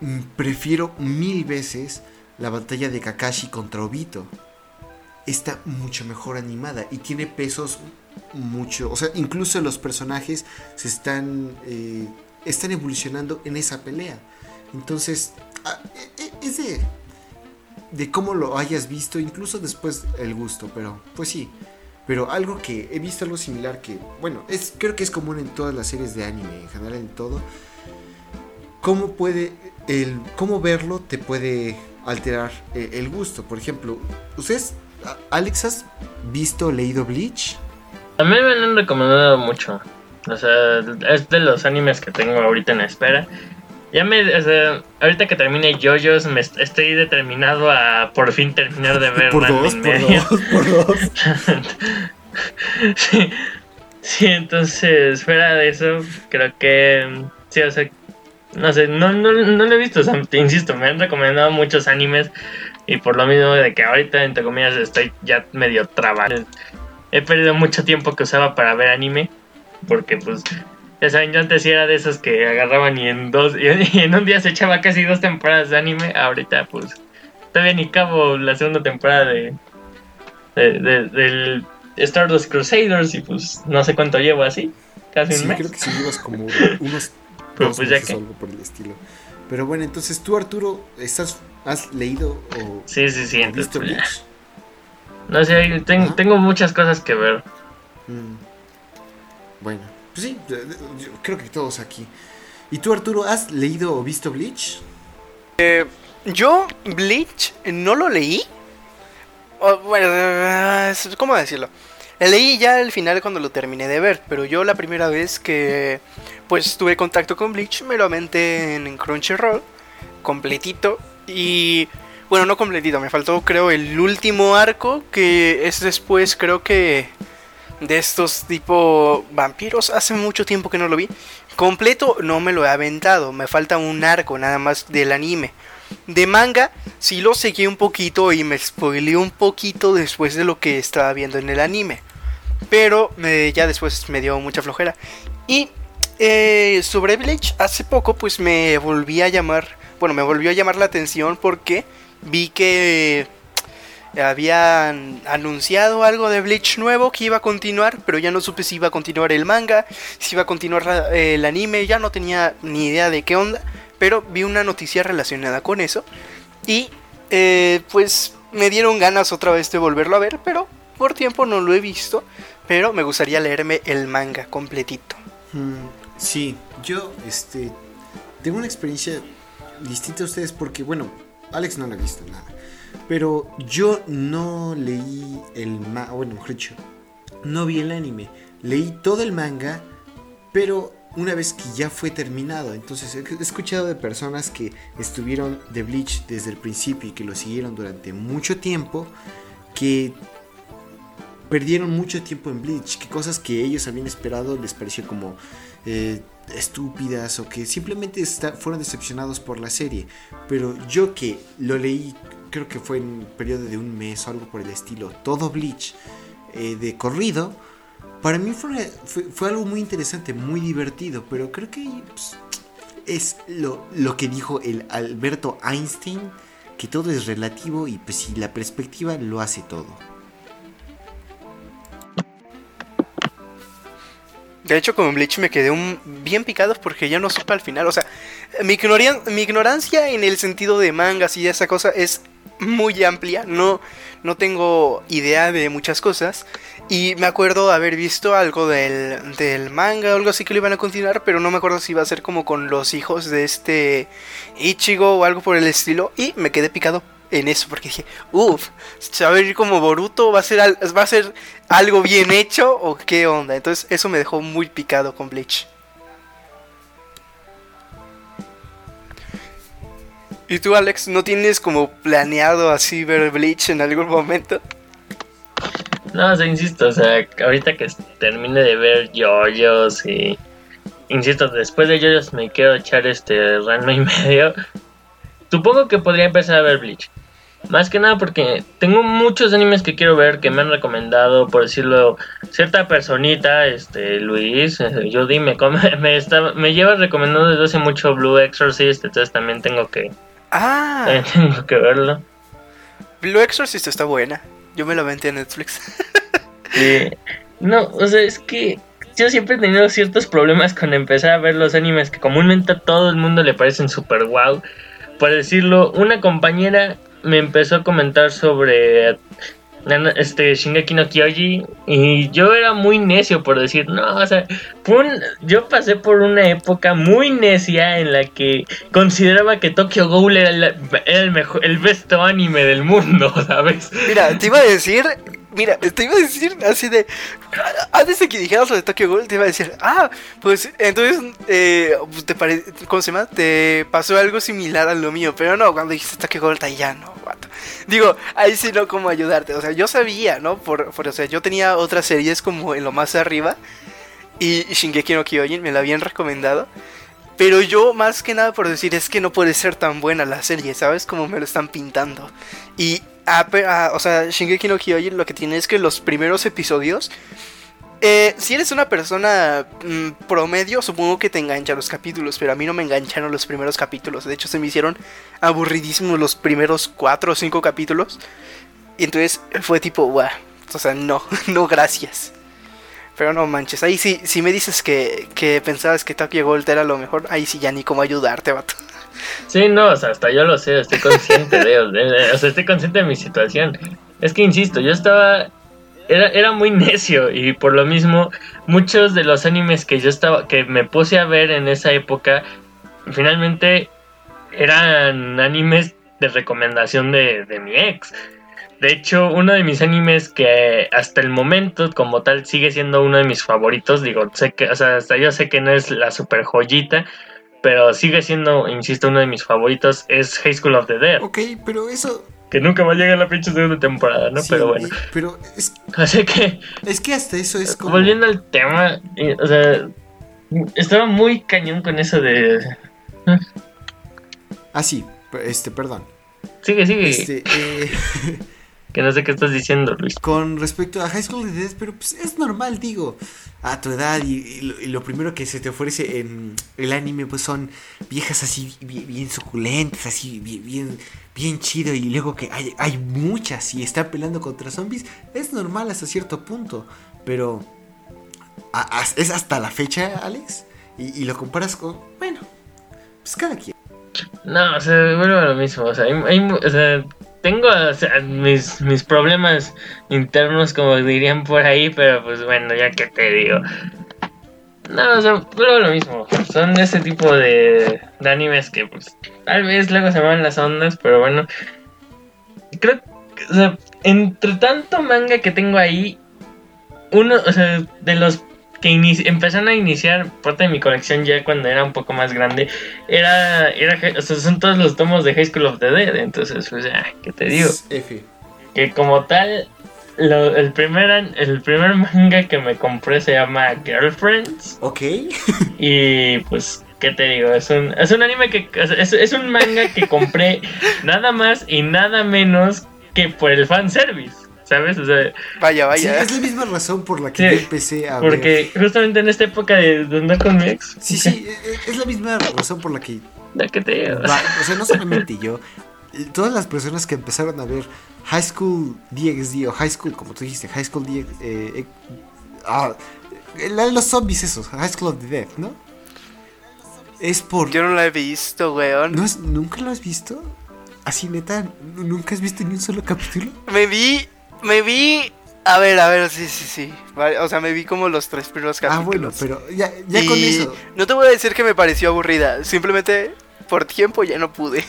mm, prefiero mil veces la batalla de Kakashi contra Obito. Está mucho mejor animada y tiene pesos mucho, o sea, incluso los personajes se están eh, están evolucionando en esa pelea. Entonces, ah, e, e, es de de cómo lo hayas visto, incluso después el gusto, pero pues sí. Pero algo que he visto algo similar que, bueno, es creo que es común en todas las series de anime, en general en todo. Cómo puede el cómo verlo te puede alterar eh, el gusto. Por ejemplo, ¿ustedes Alex has visto leído Bleach? A mí me lo han recomendado mucho. O sea, es de los animes que tengo ahorita en espera. Ya me. ahorita que termine JoJo's, me estoy determinado a por fin terminar de ver por dos, por dos, por dos. sí, sí, entonces, fuera de eso, creo que. Sí, o sea. No sé, no, no, no lo he visto, o sea, te insisto, me han recomendado muchos animes y por lo mismo de que ahorita, entre comillas, estoy ya medio trabado. He perdido mucho tiempo que usaba para ver anime porque pues ya saben, yo antes era de esos que agarraban y en dos, y en un día se echaba casi dos temporadas de anime. Ahorita, pues, todavía ni cabo la segunda temporada de, de, del Stardust Crusaders y pues no sé cuánto llevo así, casi un mes. creo que sí llevas como unos Pero dos pues ya que... algo por el estilo. Pero bueno, entonces tú Arturo, ¿estás, ¿has leído o, sí, sí, sí, visto pues, No sé, tengo muchas cosas que ver. Mm. Bueno, pues sí, creo que todos aquí. ¿Y tú, Arturo, has leído o visto Bleach? Eh, yo, Bleach, no lo leí. bueno, ¿cómo decirlo? Leí ya al final cuando lo terminé de ver, pero yo la primera vez que pues tuve contacto con Bleach me lo aventé en Crunchyroll, completito. Y bueno, no completito, me faltó creo el último arco, que es después creo que de estos tipo vampiros. Hace mucho tiempo que no lo vi. Completo no me lo he aventado. Me falta un arco nada más del anime. De manga sí lo seguí un poquito y me spoileé un poquito después de lo que estaba viendo en el anime. Pero eh, ya después me dio mucha flojera. Y eh, sobre Bleach, hace poco pues me volví a llamar, bueno, me volvió a llamar la atención porque vi que habían anunciado algo de Bleach nuevo que iba a continuar, pero ya no supe si iba a continuar el manga, si iba a continuar el anime, ya no tenía ni idea de qué onda, pero vi una noticia relacionada con eso y eh, pues me dieron ganas otra vez de volverlo a ver, pero por tiempo no lo he visto, pero me gustaría leerme el manga completito. Mm, sí, yo este tengo una experiencia distinta a ustedes porque, bueno, Alex no la ha visto nada. Pero yo no leí el manga, bueno, mejor dicho, no vi el anime. Leí todo el manga, pero una vez que ya fue terminado. Entonces he escuchado de personas que estuvieron de Bleach desde el principio y que lo siguieron durante mucho tiempo, que perdieron mucho tiempo en Bleach, que cosas que ellos habían esperado les pareció como eh, estúpidas o que simplemente fueron decepcionados por la serie. Pero yo que lo leí, creo que fue en un periodo de un mes o algo por el estilo, todo Bleach eh, de corrido, para mí fue, fue, algo muy interesante, muy divertido, pero creo que pues, es lo, lo que dijo el Alberto Einstein, que todo es relativo y pues si la perspectiva lo hace todo. De hecho, con Bleach me quedé un, bien picado porque ya no supe al final. O sea, mi, mi ignorancia en el sentido de mangas y esa cosa es muy amplia. No, no tengo idea de muchas cosas. Y me acuerdo haber visto algo del, del manga o algo así que lo iban a continuar. Pero no me acuerdo si iba a ser como con los hijos de este Ichigo o algo por el estilo. Y me quedé picado en eso porque dije, uff, se va a ver como Boruto, va a ser va a ser algo bien hecho o qué onda. Entonces eso me dejó muy picado con Bleach. ¿Y tú, Alex, no tienes como planeado así ver Bleach en algún momento? No, o sea, insisto, o sea, ahorita que termine de ver JoJo's y insisto, después de JoJo's me quiero echar este rano y medio. Supongo que podría empezar a ver Bleach. Más que nada porque tengo muchos animes que quiero ver que me han recomendado, por decirlo, cierta personita, este Luis, eh, yo dime, me, está, me lleva recomendando desde hace mucho Blue Exorcist, entonces también tengo que Ah. tengo que verlo. Blue Exorcist está buena. Yo me la metí en Netflix. No, o sea, es que yo siempre he tenido ciertos problemas con empezar a ver los animes que comúnmente a todo el mundo le parecen super wow. Por decirlo, una compañera me empezó a comentar sobre este Shingeki no Kyoji y yo era muy necio por decir, no, o sea, yo pasé por una época muy necia en la que consideraba que Tokyo Ghoul era, el mejor, el best anime del mundo, ¿sabes? Mira, te iba a decir Mira, te iba a decir así de. Antes de que dijeras lo de Tokyo Ghoul, te iba a decir, ah, pues entonces, eh, te pare, ¿cómo se llama? Te pasó algo similar a lo mío, pero no, cuando dijiste Tokyo Ghoul, ya no. Digo, ahí sí no cómo ayudarte. O sea, yo sabía, ¿no? Por, por, o sea, yo tenía otras series como en lo más arriba y Shingeki no Kyojin me la habían recomendado. Pero yo más que nada por decir es que no puede ser tan buena la serie, ¿sabes? Como me lo están pintando. Y o sea, Shingeki no Kyojin lo que tiene es que los primeros episodios. Eh, si eres una persona mm, promedio, supongo que te enganchan los capítulos, pero a mí no me engancharon los primeros capítulos. De hecho, se me hicieron aburridísimos los primeros cuatro o cinco capítulos. Y entonces fue tipo, guau, o sea, no, no gracias. Pero no manches, ahí sí, si me dices que, que pensabas que Tokyo Gold era lo mejor, ahí sí ya ni cómo ayudarte, vato. Sí, no, o sea, hasta yo lo sé, estoy consciente de, o sea, estoy consciente de mi situación. Es que insisto, yo estaba era, era muy necio y por lo mismo muchos de los animes que yo estaba que me puse a ver en esa época finalmente eran animes de recomendación de, de mi ex. De hecho, uno de mis animes que hasta el momento como tal sigue siendo uno de mis favoritos, digo, sé que, o sea, hasta yo sé que no es la super joyita, pero sigue siendo, insisto, uno de mis favoritos, es High School of the Dead. Ok, pero eso... Que nunca va a llegar la pinche segunda temporada, ¿no? pero bueno. Pero es... Así que... Es que hasta eso es como... Volviendo al tema, o sea, estaba muy cañón con eso de... Ah, sí, este, perdón. Sigue, sigue. Este, eh... Que no sé qué estás diciendo, Luis. Con respecto a High School Dead, pero pues es normal, digo. A tu edad y, lo, primero que se te ofrece en el anime pues son viejas así bien, suculentas, así bien, bien, chido y luego que hay, hay muchas y están peleando contra zombies. Es normal hasta cierto punto, pero es hasta la fecha, Alex. Y, lo comparas con, bueno, pues cada quien. No, o sea, bueno, lo mismo, o sea, hay, o sea tengo mis, mis problemas internos, como dirían por ahí, pero pues bueno, ya que te digo. No, o sea, lo mismo. Son ese tipo de, de animes que, pues, tal vez luego se van las ondas, pero bueno. Creo que, o sea, entre tanto manga que tengo ahí, uno, o sea, de los que empezaron a iniciar parte de mi colección ya cuando era un poco más grande, era, era, o sea, son todos los tomos de High School of the Dead. Entonces, pues, ya, ¿qué te digo? Que como tal lo- el primer el primer manga que me compré se llama Girlfriends Ok. y pues qué te digo es un es un anime que es, es un manga que compré nada más y nada menos que por el fanservice sabes o sea Vaya, Sí, vaya. es la misma razón por la que Sí, yo empecé a ver. porque justamente en esta época de, de andar con mi ex Sí, sí, e- e- es la misma razón por la que ya que te Va, o sea, no solamente yo, eh, todas las personas que empezaron a ver High School DxD o High School, como tú dijiste, High School DxD, eh, eh, ah, la de los zombies esos, High School of the Dead, ¿no? Es por... Yo no la he visto, weón. ¿No es- ¿Nunca lo has visto? Así, neta, ¿nunca has visto ni un solo capítulo? Me vi, me vi. A ver, a ver, sí, sí, sí. O sea, me vi como los tres primeros Ah, capítulos. bueno, pero ya, ya Y con eso... No te voy a decir que me pareció aburrida. Simplemente por tiempo ya no pude.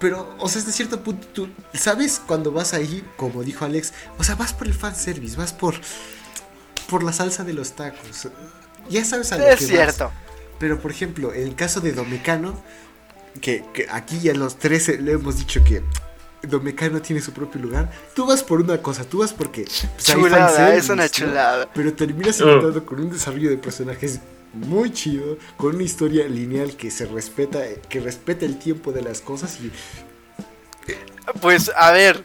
Pero, o sea, hasta cierto punto, tú sabes cuando vas ahí, como dijo Alex, o sea, vas por el fanservice, vas por, por la salsa de los tacos. Ya sabes a lo Es que cierto. vas. Pero, por ejemplo, en el caso de Domecano, que, que aquí ya los tres le hemos dicho que Domecano tiene su propio lugar, tú vas por una cosa, tú vas porque... pues, hay Chulada, es una ¿no? chulada. Pero terminas Uh. encontrando con un desarrollo de personajes muy chido, con una historia lineal que se respeta, que respeta el tiempo de las cosas y Pues, a ver.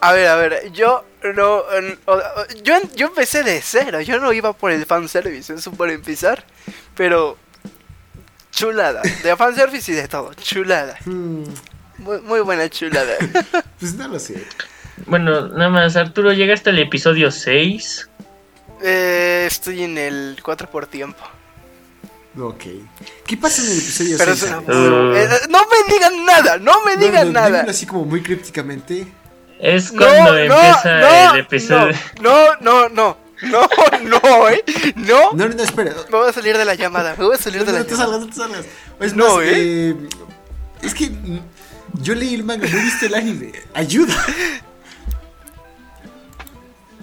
A ver, a ver. Yo no. Yo, yo empecé de cero. Yo no iba por el fanservice, eso por empezar. Pero. Chulada. De fanservice y de todo. Chulada. Muy, muy buena chulada. pues no lo sé. bueno nada más Arturo llegaste al episodio 6 Eh, estoy en el 4 por tiempo. Ok. ¿Qué pasa en el episodio Pero 6? es una- Uh. Eh, no me digan nada, no me digan nada. así como muy crípticamente. es No, cuando no, empieza no, el episodio No, no, no, no, no, no, eh. No. No, no, no, espera. Me voy a salir de la llamada, me voy a salir No, de no, la no te llamada. salgas, no te salgas. Es No, más, ¿eh? eh, Es que yo leí el manga, no he visto el anime. Ayuda.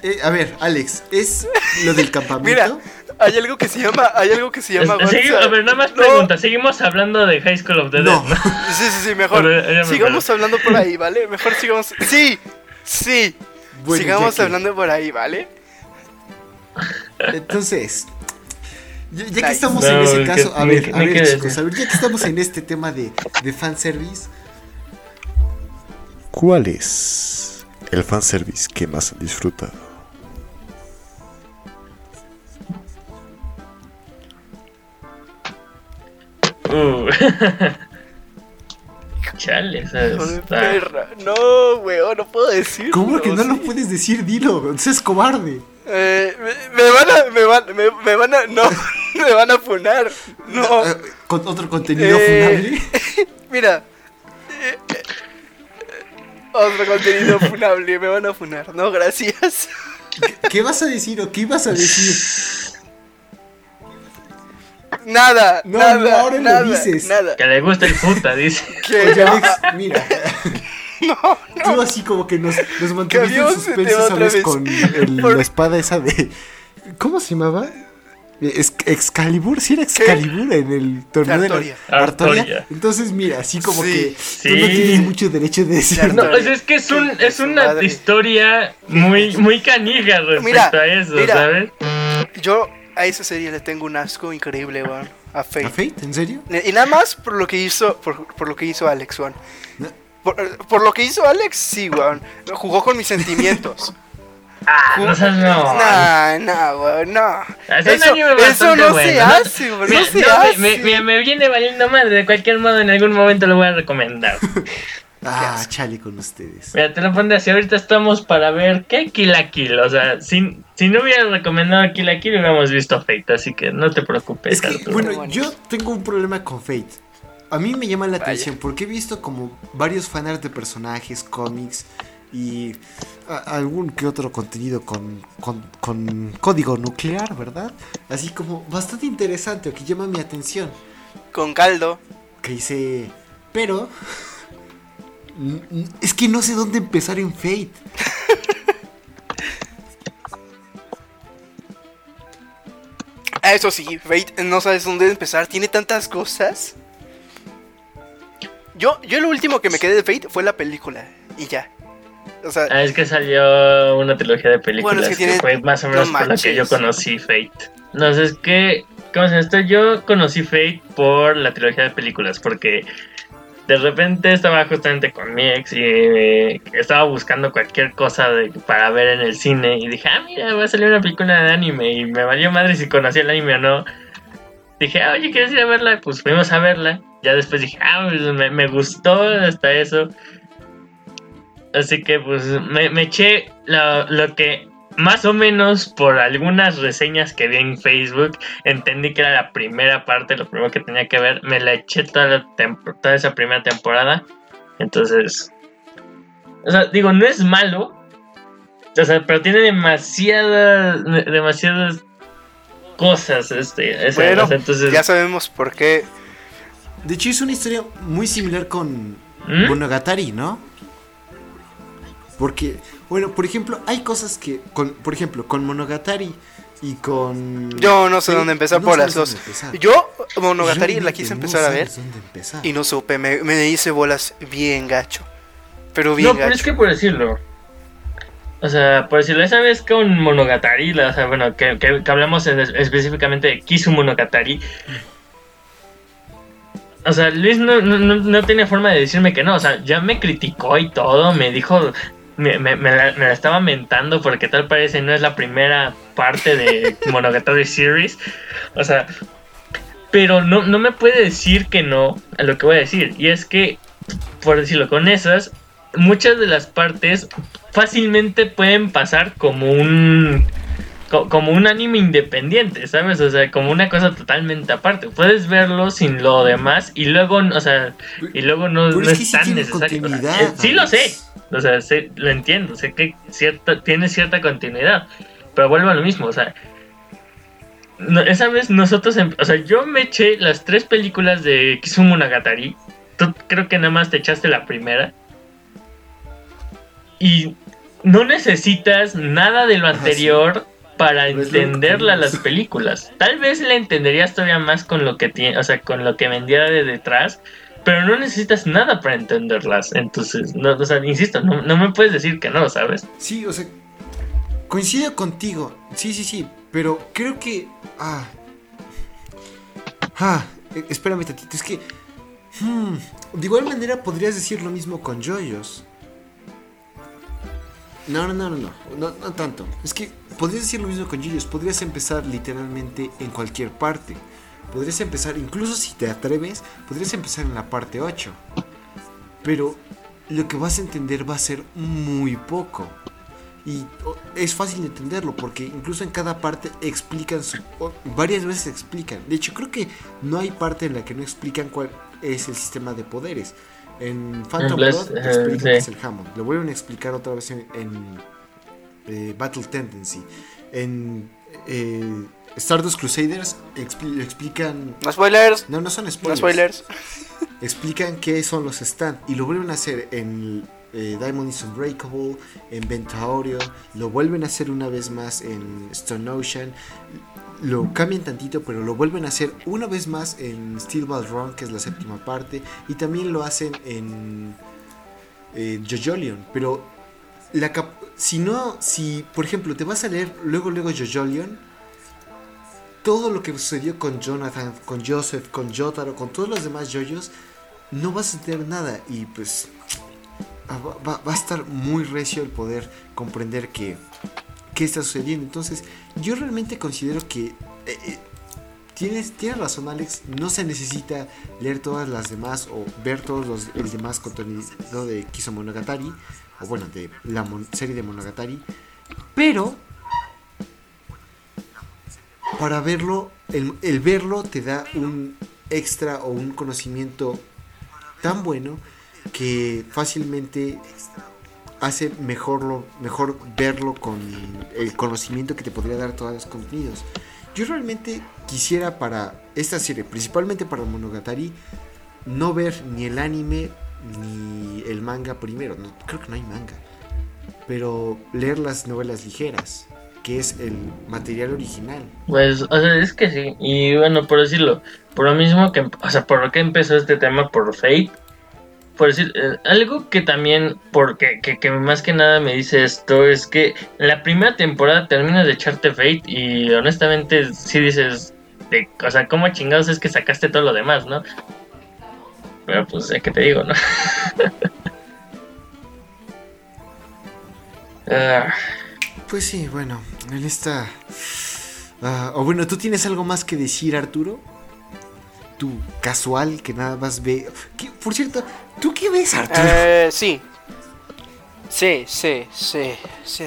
Eh, a ver, Alex, ¿es lo del campamento? Mira, hay algo que se llama, hay algo que se llama Es- segui- WhatsApp. a ver, nada más No. pregunta. Seguimos hablando de High School of the No. Dead, ¿no? Sí, sí, sí, mejor. Pero me Sigamos hablando por ahí, ¿vale? Mejor sigamos. Sí, sí. Bueno, sigamos que- hablando por ahí, ¿vale? Entonces, ya, ya que estamos No, en ese que- caso, a ver, a chicos, a ver, ya que estamos en este tema de, de fanservice, ¿cuál es el fanservice que más han disfrutado? Uh. Chale, está- perra. No, weón, no puedo decir. ¿Cómo que no lo puedes decir? Dilo, seas cobarde. Eh, me, me van a, me van, me, me van a, no, me van a funar. No. Eh, Con otro contenido Eh, funable. Mira. Eh, eh, Otro contenido funable, me van a funar. No, gracias. ¿Qué vas a decir o qué ibas a decir? Nada, No, nada, no, ahora lo nada, dices. nada. Que le gusta el puta, dice. Que Oye, Alex, mira. no, Tú así como que nos, nos mantuviste en suspenso, ¿sabes? vez. Con el- Por- la espada esa de... ¿Cómo se llamaba? Ex- Excalibur, sí era Excalibur en el torneo Artoria. de la Artoria. Artoria. Entonces, mira, así como Sí. que Sí. tú no tienes mucho derecho de decir. No, Artoria. o sea, es que es, un, es una madre. historia muy, muy canija respecto Mira, a eso, mira. ¿sabes? yo a esa serie le tengo un asco increíble, weón. A Fate. ¿A Fate? ¿En serio? Y nada más por lo que hizo, por, por lo que hizo Alex, weón. No. Por, por lo que hizo Alex, sí, weón. Jugó con mis sentimientos. Ah, no seas no. Weón, no. Eso, no bueno, se hace, weón. Mira, No se no, hace. me, me- me viene valiendo madre. De cualquier modo, en algún momento lo voy a recomendar. Ah, chale con ustedes. Mira, te lo pondré así. Ahorita estamos para ver qué Kill la Kill. O sea, si, si no hubiera recomendado Kill la Kill, hubiéramos visto Fate. Así que no te preocupes. Es que, bueno, Bueno. yo tengo un problema con Fate. A mí me llama la Vaya. atención porque he visto como varios fanarts de personajes, cómics, y algún que otro contenido con, con, código nuclear, ¿verdad? Así como bastante interesante o que llama mi atención. Con caldo. Que dice, pero es que no sé dónde empezar en Fate. Ah, eso sí, Fate no sabes dónde empezar, tiene tantas cosas. Yo, yo lo último que me quedé de Fate fue la película y ya. O sea, ah, es que salió una trilogía de películas que, fue más o menos por la que yo conocí Fate. No sé, es que, ¿cómo se esto? Yo conocí Fate por la trilogía de películas, porque de repente estaba justamente con mi ex y eh, estaba buscando cualquier cosa para ver en el cine y dije, ah, mira, va a salir una película de anime y me valió madre si conocía el anime o no. Dije, ah, oye, ¿quieres ir a verla? Pues fuimos a verla. Ya después dije, ah, pues me, me gustó hasta eso. Así que pues me, me eché lo que más o menos por algunas reseñas que vi en Facebook, entendí que era la primera parte, lo primero que tenía que ver. Me la eché toda, toda esa primera temporada. Entonces, o sea, digo, no es malo. O sea, pero tiene demasiadas, demasiadas cosas. Este, bueno, entonces, ya sabemos por qué. De hecho, es una historia muy similar con ¿Mm? Monogatari, ¿no? Porque bueno, por ejemplo, hay cosas que, con, por ejemplo, con Monogatari y con... Yo no sé dónde empezar por las dos. Yo Monogatari la quise empezar a ver y no supe, me, me hice bolas bien gacho. Pero bien No, pero es que por decirlo, o sea, por decirlo, esa vez con Monogatari, o sea, bueno, que, que, hablamos específicamente de Kisu Monogatari. O sea, Luis no, no, no, tenía forma de decirme que no. O sea, ya me criticó y todo. Me dijo me, me, la, estaba mentando porque tal parece no es la primera parte de Monogatari Series. O sea, pero no, no me puede decir que no a lo que voy a decir. Y es que, por decirlo, con esas, muchas de las partes fácilmente pueden pasar como un como un anime independiente, ¿sabes? O sea, como una cosa totalmente aparte. Puedes verlo sin lo demás y luego, o sea, y luego no, es, tan necesario. Eh, sí lo sé, o sea, lo entiendo, sé que cierta, tiene cierta continuidad, pero vuelvo a lo mismo, o sea, esa vez nosotros, em, o sea, yo me eché las tres películas de Kizumo Nagatari, tú creo que nada más te echaste la primera, y no necesitas nada de lo anterior para entenderla las películas. Tal vez la entenderías todavía más con lo que tiene, o sea, con lo que vendía de detrás, pero no necesitas nada para entenderlas. Entonces, no, o sea, insisto, no, me puedes decir que no, ¿sabes? Sí, o sea, coincido contigo. Sí, sí, sí, pero creo que ah ah, e, espérame tantito, es que hmm, de igual manera podrías decir lo mismo con Joyos. No, no, no, no, no, no, tanto. Es que podrías decir lo mismo con Joyos. Podrías empezar literalmente en cualquier parte. Podrías empezar, incluso si te atreves, podrías empezar en la parte 8. Pero lo que vas a entender va a ser muy poco. Y es fácil de entenderlo porque incluso en cada parte explican, su, varias veces explican. De hecho, creo que no hay parte en la que no explican cuál es el sistema de poderes. En Phantom Blood explican qué es el Hammond. Lo vuelven a explicar otra vez en, eh, Battle Tendency. En eh, Stardust Crusaders explican. No spoilers. No, no son spoilers. explican qué son los stand. Y lo vuelven a hacer en eh, Diamond is Unbreakable, en Ventaorio. Lo vuelven a hacer una vez más en Stone Ocean lo cambian tantito, pero lo vuelven a hacer una vez más en Steel Ball Run, que es la séptima parte, y también lo hacen en eh, Jojolion. Pero la si no, si por ejemplo te vas a leer luego, luego Jojolion, todo lo que sucedió con Jonathan, con Joseph, con Jotaro, con todos los demás yoyos, no vas a tener nada y pues ah, va, va a estar muy recio el poder comprender que qué está sucediendo. Entonces, yo realmente considero que eh, eh, tienes, tienes razón, Alex. No se necesita leer todas las demás o ver todos los el demás contenido de Kiso Monogatari, o bueno, de la serie de Monogatari, pero para verlo, el, verlo te da un extra o un conocimiento tan bueno que fácilmente hace mejor, lo, mejor verlo con el conocimiento que te podría dar todos los contenidos. Yo realmente quisiera para esta serie, principalmente para Monogatari, no ver ni el anime ni el manga primero. No, creo que no hay manga. Pero leer las novelas ligeras, que es el material original. Pues, o sea, es que sí. Y bueno, por decirlo, por lo mismo que, o sea, por lo que empezó este tema por Fate, por decir, eh, algo que también, porque que, más que nada me dice esto, es que la primera temporada terminas de echarte Fate y honestamente sí dices, de, o sea, ¿cómo chingados es que sacaste todo lo demás, no? Pero pues, es que te digo, ¿no? Ah, Pues sí, bueno, en esta... ah, o bueno, ¿tú tienes algo más que decir, Arturo? Tú, casual, que nada más ve... ¿Qué- por cierto, ¿tú qué ves, Arturo? Eh, sí. Sí, sí, sí, sí.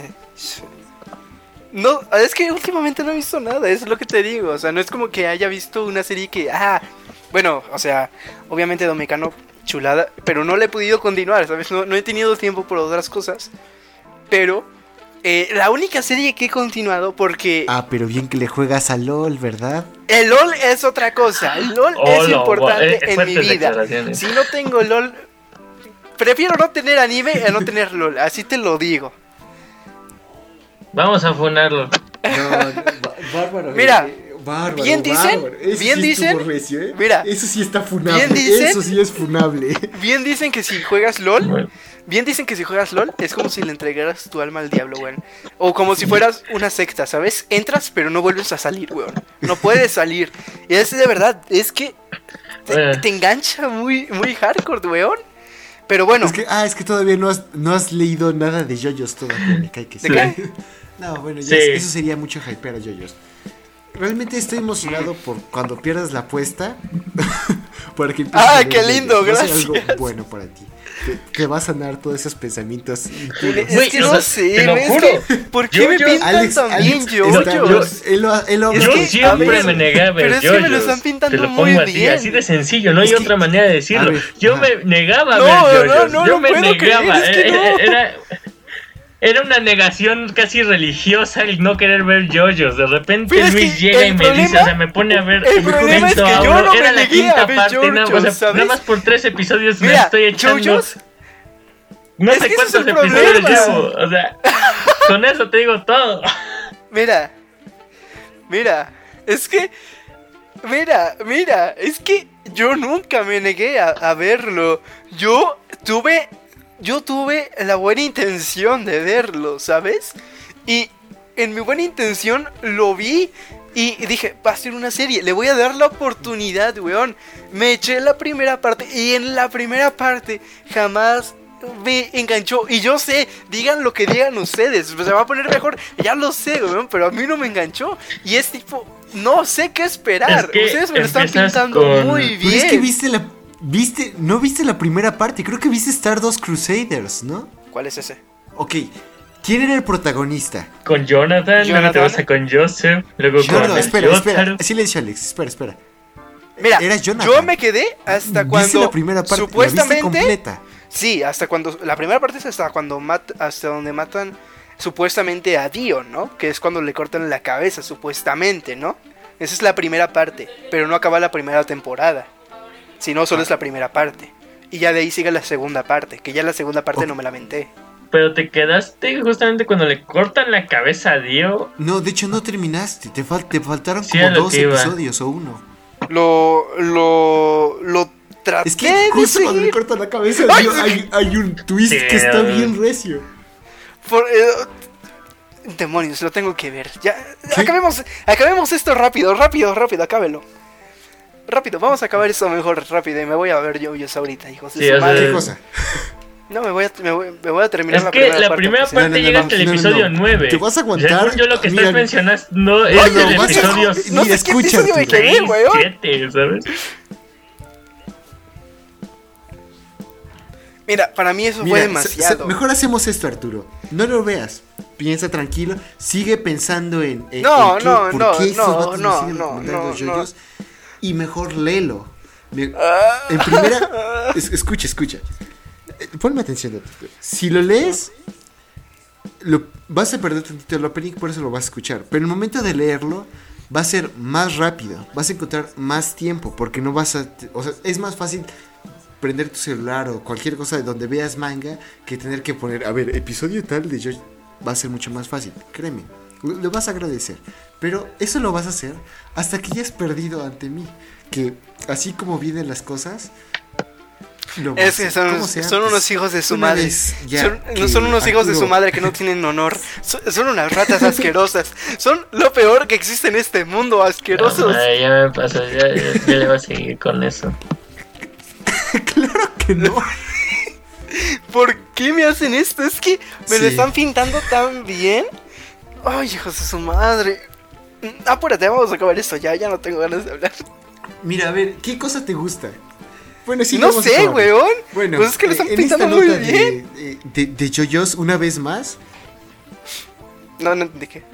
No, es que últimamente no he visto nada, es lo que te digo. O sea, no es como que haya visto una serie que. Ah, bueno, o sea, obviamente Domecano, chulada, pero no le he podido continuar, ¿sabes? No, no he tenido tiempo por otras cosas. Pero eh, la única serie que he continuado, porque Ah, pero bien que le juegas a LOL, ¿verdad? el LOL es otra cosa. El LOL es importante eh, en mi vida. Si no tengo LOL, prefiero no tener anime a no tener LOL, así te lo digo. Vamos a funarlo. No, no, bárbaro. Mira, eh, bárbaro, bien dicen, bárbaro. Eso bien sí dicen, recio, ¿eh? mira, eso sí está funable. bien dicen- eso sí es funable. Bien dicen que si juegas LOL, Bueno, bien dicen que si juegas LOL es como si le entregaras tu alma al diablo, weón. O como si fueras una secta, ¿sabes? Entras pero no vuelves a salir, weón. No puedes salir. Y es de verdad, es que te, Eh. te engancha muy, muy hardcore, weón. Pero bueno, Es que, ah, es que todavía no has, no has leído nada de JoJo's todavía. Me cae que sí. ¿De qué? No, bueno, ya Sí. es- eso sería mucho hypear a JoJo's. Realmente estoy emocionado por cuando pierdas la apuesta. para que Ah, qué lindo, ser algo gracias. bueno para ti. Te, te va a sanar todos esos pensamientos es Güey, que o no sea, sé, te lo es juro. que, ¿por qué me Yo- yo- pintan Alex, tan bien Alex, JoJo's? está- él lo, él Es Yo que, siempre ver, me negué a ver pero es que me lo están pintando Te lo muy pongo así, bien. así de sencillo, no hay otra manera de decirlo. ver, yo ajá. me negaba a No, ver no, yoyos. no yo lo me puedo creer, negaba. es que Eh, no. eh, Era, era una negación casi religiosa el no querer ver yoyos. De repente Pero es Luis que llega y me dice, o sea, me pone a ver. el problema es que yo no me Era la a quinta ver parte, nada, o sea, yoyos, ¿sabes? nada más por tres episodios me estoy echando. JoJo's No sé cuántos es episodios llevo. O sea, con eso te digo todo. Mira, mira, es que, mira, mira, es que yo nunca me negué a, a verlo. Yo tuve, yo tuve la buena intención de verlo, ¿sabes? Y en mi buena intención lo vi y dije, va a ser una serie, le voy a dar la oportunidad, weón. Me eché la primera parte y en la primera parte jamás me enganchó. Y yo sé, digan lo que digan ustedes, pues se va a poner mejor, ya lo sé, weón, pero a mí no me enganchó. Y es tipo, no sé qué esperar. Es que ustedes me lo están pintando con- muy Pero bien. es que viste la. Viste, no viste la primera parte, creo que viste Stardust Crusaders, ¿no? ¿Cuál es ese? Ok, ¿quién era el protagonista? Con Jonathan, luego te Jonathan. vas a con Joseph, luego No, con no, espera, Yotaro. espera. Silencio, Alex, espera, espera. Mira, Era Jonathan. yo me quedé hasta ¿Viste cuando la primera parte? ¿La viste supuestamente completa? Sí, hasta cuando. La primera parte es hasta cuando mat, hasta donde matan supuestamente a Dio, ¿no? Que es cuando le cortan la cabeza, supuestamente, ¿no? Esa es la primera parte. Pero no acaba la primera temporada. Si no, solo es la primera parte. Y ya de ahí sigue la segunda parte. Que ya la segunda parte no me lamenté. Pero te quedaste justamente cuando le cortan la cabeza a Dio. No, de hecho no terminaste. Te, fal- te faltaron Sí, como a dos episodios o uno. Lo. Lo. Lo traté Es que de justo cuando le cortan la cabeza Ay, Dio, hay, hay un twist Sí, que está bien recio. Por, eh, demonios, lo tengo que ver. Ya, ¿Qué? acabemos, acabemos esto rápido, rápido, rápido, acábelo. Rápido, vamos a acabar esto mejor rápido y me voy a ver yo ahorita, hijos de Sí. ¿Qué cosa? No, me voy a, me voy, me voy a terminar Es la que primera la parte, primera parte No, no, no, llega no, hasta el no, no, episodio no. 9. Te vas a aguantar. Según yo lo que Mira, estás mencionando es lo vas a- episodio No qué episodio me Arturo. quedé, 6, weón. 7, ¿sabes? Mira, para mí eso Mira, fue demasiado. se- mejor hacemos esto, Arturo. No lo veas. Piensa tranquilo. Sigue pensando en. en- No, en qué- no, por no, qué no, no, no, no, no. Y mejor léelo. Me- Ah. En primera. es- escucha, escucha. Eh, Ponme atención. Si lo lees, lo, vas a perder tantito el opening, por eso lo vas a escuchar. Pero el momento de leerlo va a ser más rápido, vas a encontrar más tiempo, porque no vas a... O sea, es más fácil prender tu celular o cualquier cosa de donde veas manga que tener que poner, a ver, episodio tal de yo va a ser mucho más fácil, créeme, lo vas a agradecer. Pero eso lo vas a hacer hasta que ya has perdido ante mí. Que así como vienen las cosas, lo Es que son, sea, son pues, unos hijos de su madre. Son, que son unos hijos de su madre que no tienen honor. Son, son unas ratas asquerosas. Son lo peor que existe en este mundo, asquerosos. Ay, ya me pasó, ya, ya, ya le voy a seguir con eso. claro que no. ¿Por qué me hacen esto? Es que me lo Sí. están pintando tan bien. Ay, hijos de su madre. Apúrate, vamos a acabar esto ya. Ya no tengo ganas de hablar. Mira, a ver, ¿qué cosa te gusta? Bueno, sí, no sé, weón. Bueno, pues es que lo están eh, pintando muy bien. de, de, de JoJo's, una vez más. No, no entendí qué.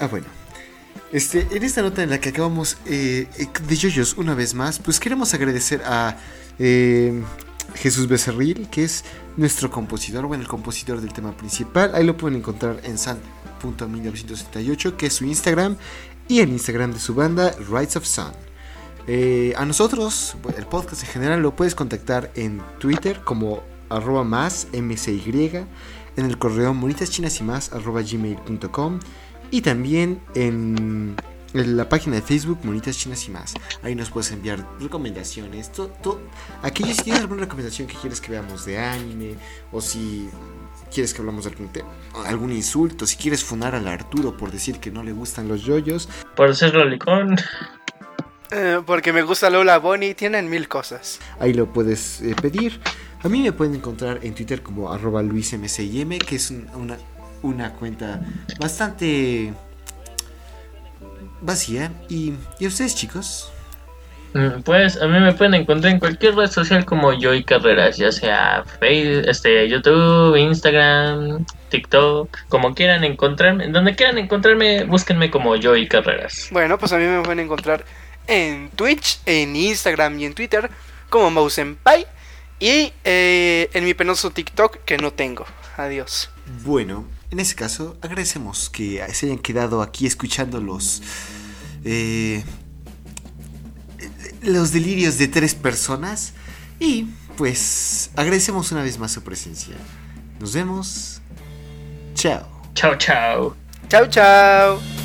Ah, bueno. Este, en esta nota en la que acabamos eh, eh, de JoJo's una vez más, pues queremos agradecer a eh, Jesús Becerril, que es nuestro compositor, bueno, el compositor del tema principal. Ahí lo pueden encontrar en san.1978, que es su Instagram, y el Instagram de su banda, Rights of Sun. Eh, a nosotros, el podcast en general, lo puedes contactar en Twitter como arroba más mcy, en el correo monitaschinas y más arroba gmail.com y también en, en la página de Facebook Monitas Chinas y más. Ahí nos puedes enviar recomendaciones. To, si tienes alguna recomendación que quieres que veamos de anime o si quieres que hablamos de algún tema, algún insulto, si quieres funar al Arturo por decir que no le gustan los yoyos, Por ser lolicón. Eh, porque me gusta Lola Bonnie. Tienen mil cosas. Ahí lo puedes eh, pedir. A mí me pueden encontrar en Twitter como arroba luismcim, que es un- una, una cuenta bastante vacía. Y, y a ustedes chicos, Mm, Pues a mí me pueden encontrar en cualquier red social como Joy Carreras, ya sea Facebook, este, YouTube, Instagram, TikTok, como quieran encontrarme, donde quieran encontrarme, búsquenme como Joy Carreras. Bueno, pues a mí me pueden encontrar en Twitch, en Instagram y en Twitter como Mousenpai. Y eh, en mi penoso TikTok que no tengo. Adiós. bueno, en ese caso agradecemos que se hayan quedado aquí escuchando los... eh, los delirios de tres personas. Y pues agradecemos una vez más su presencia. Nos vemos. Chao. Chao, chao. Chao, chao.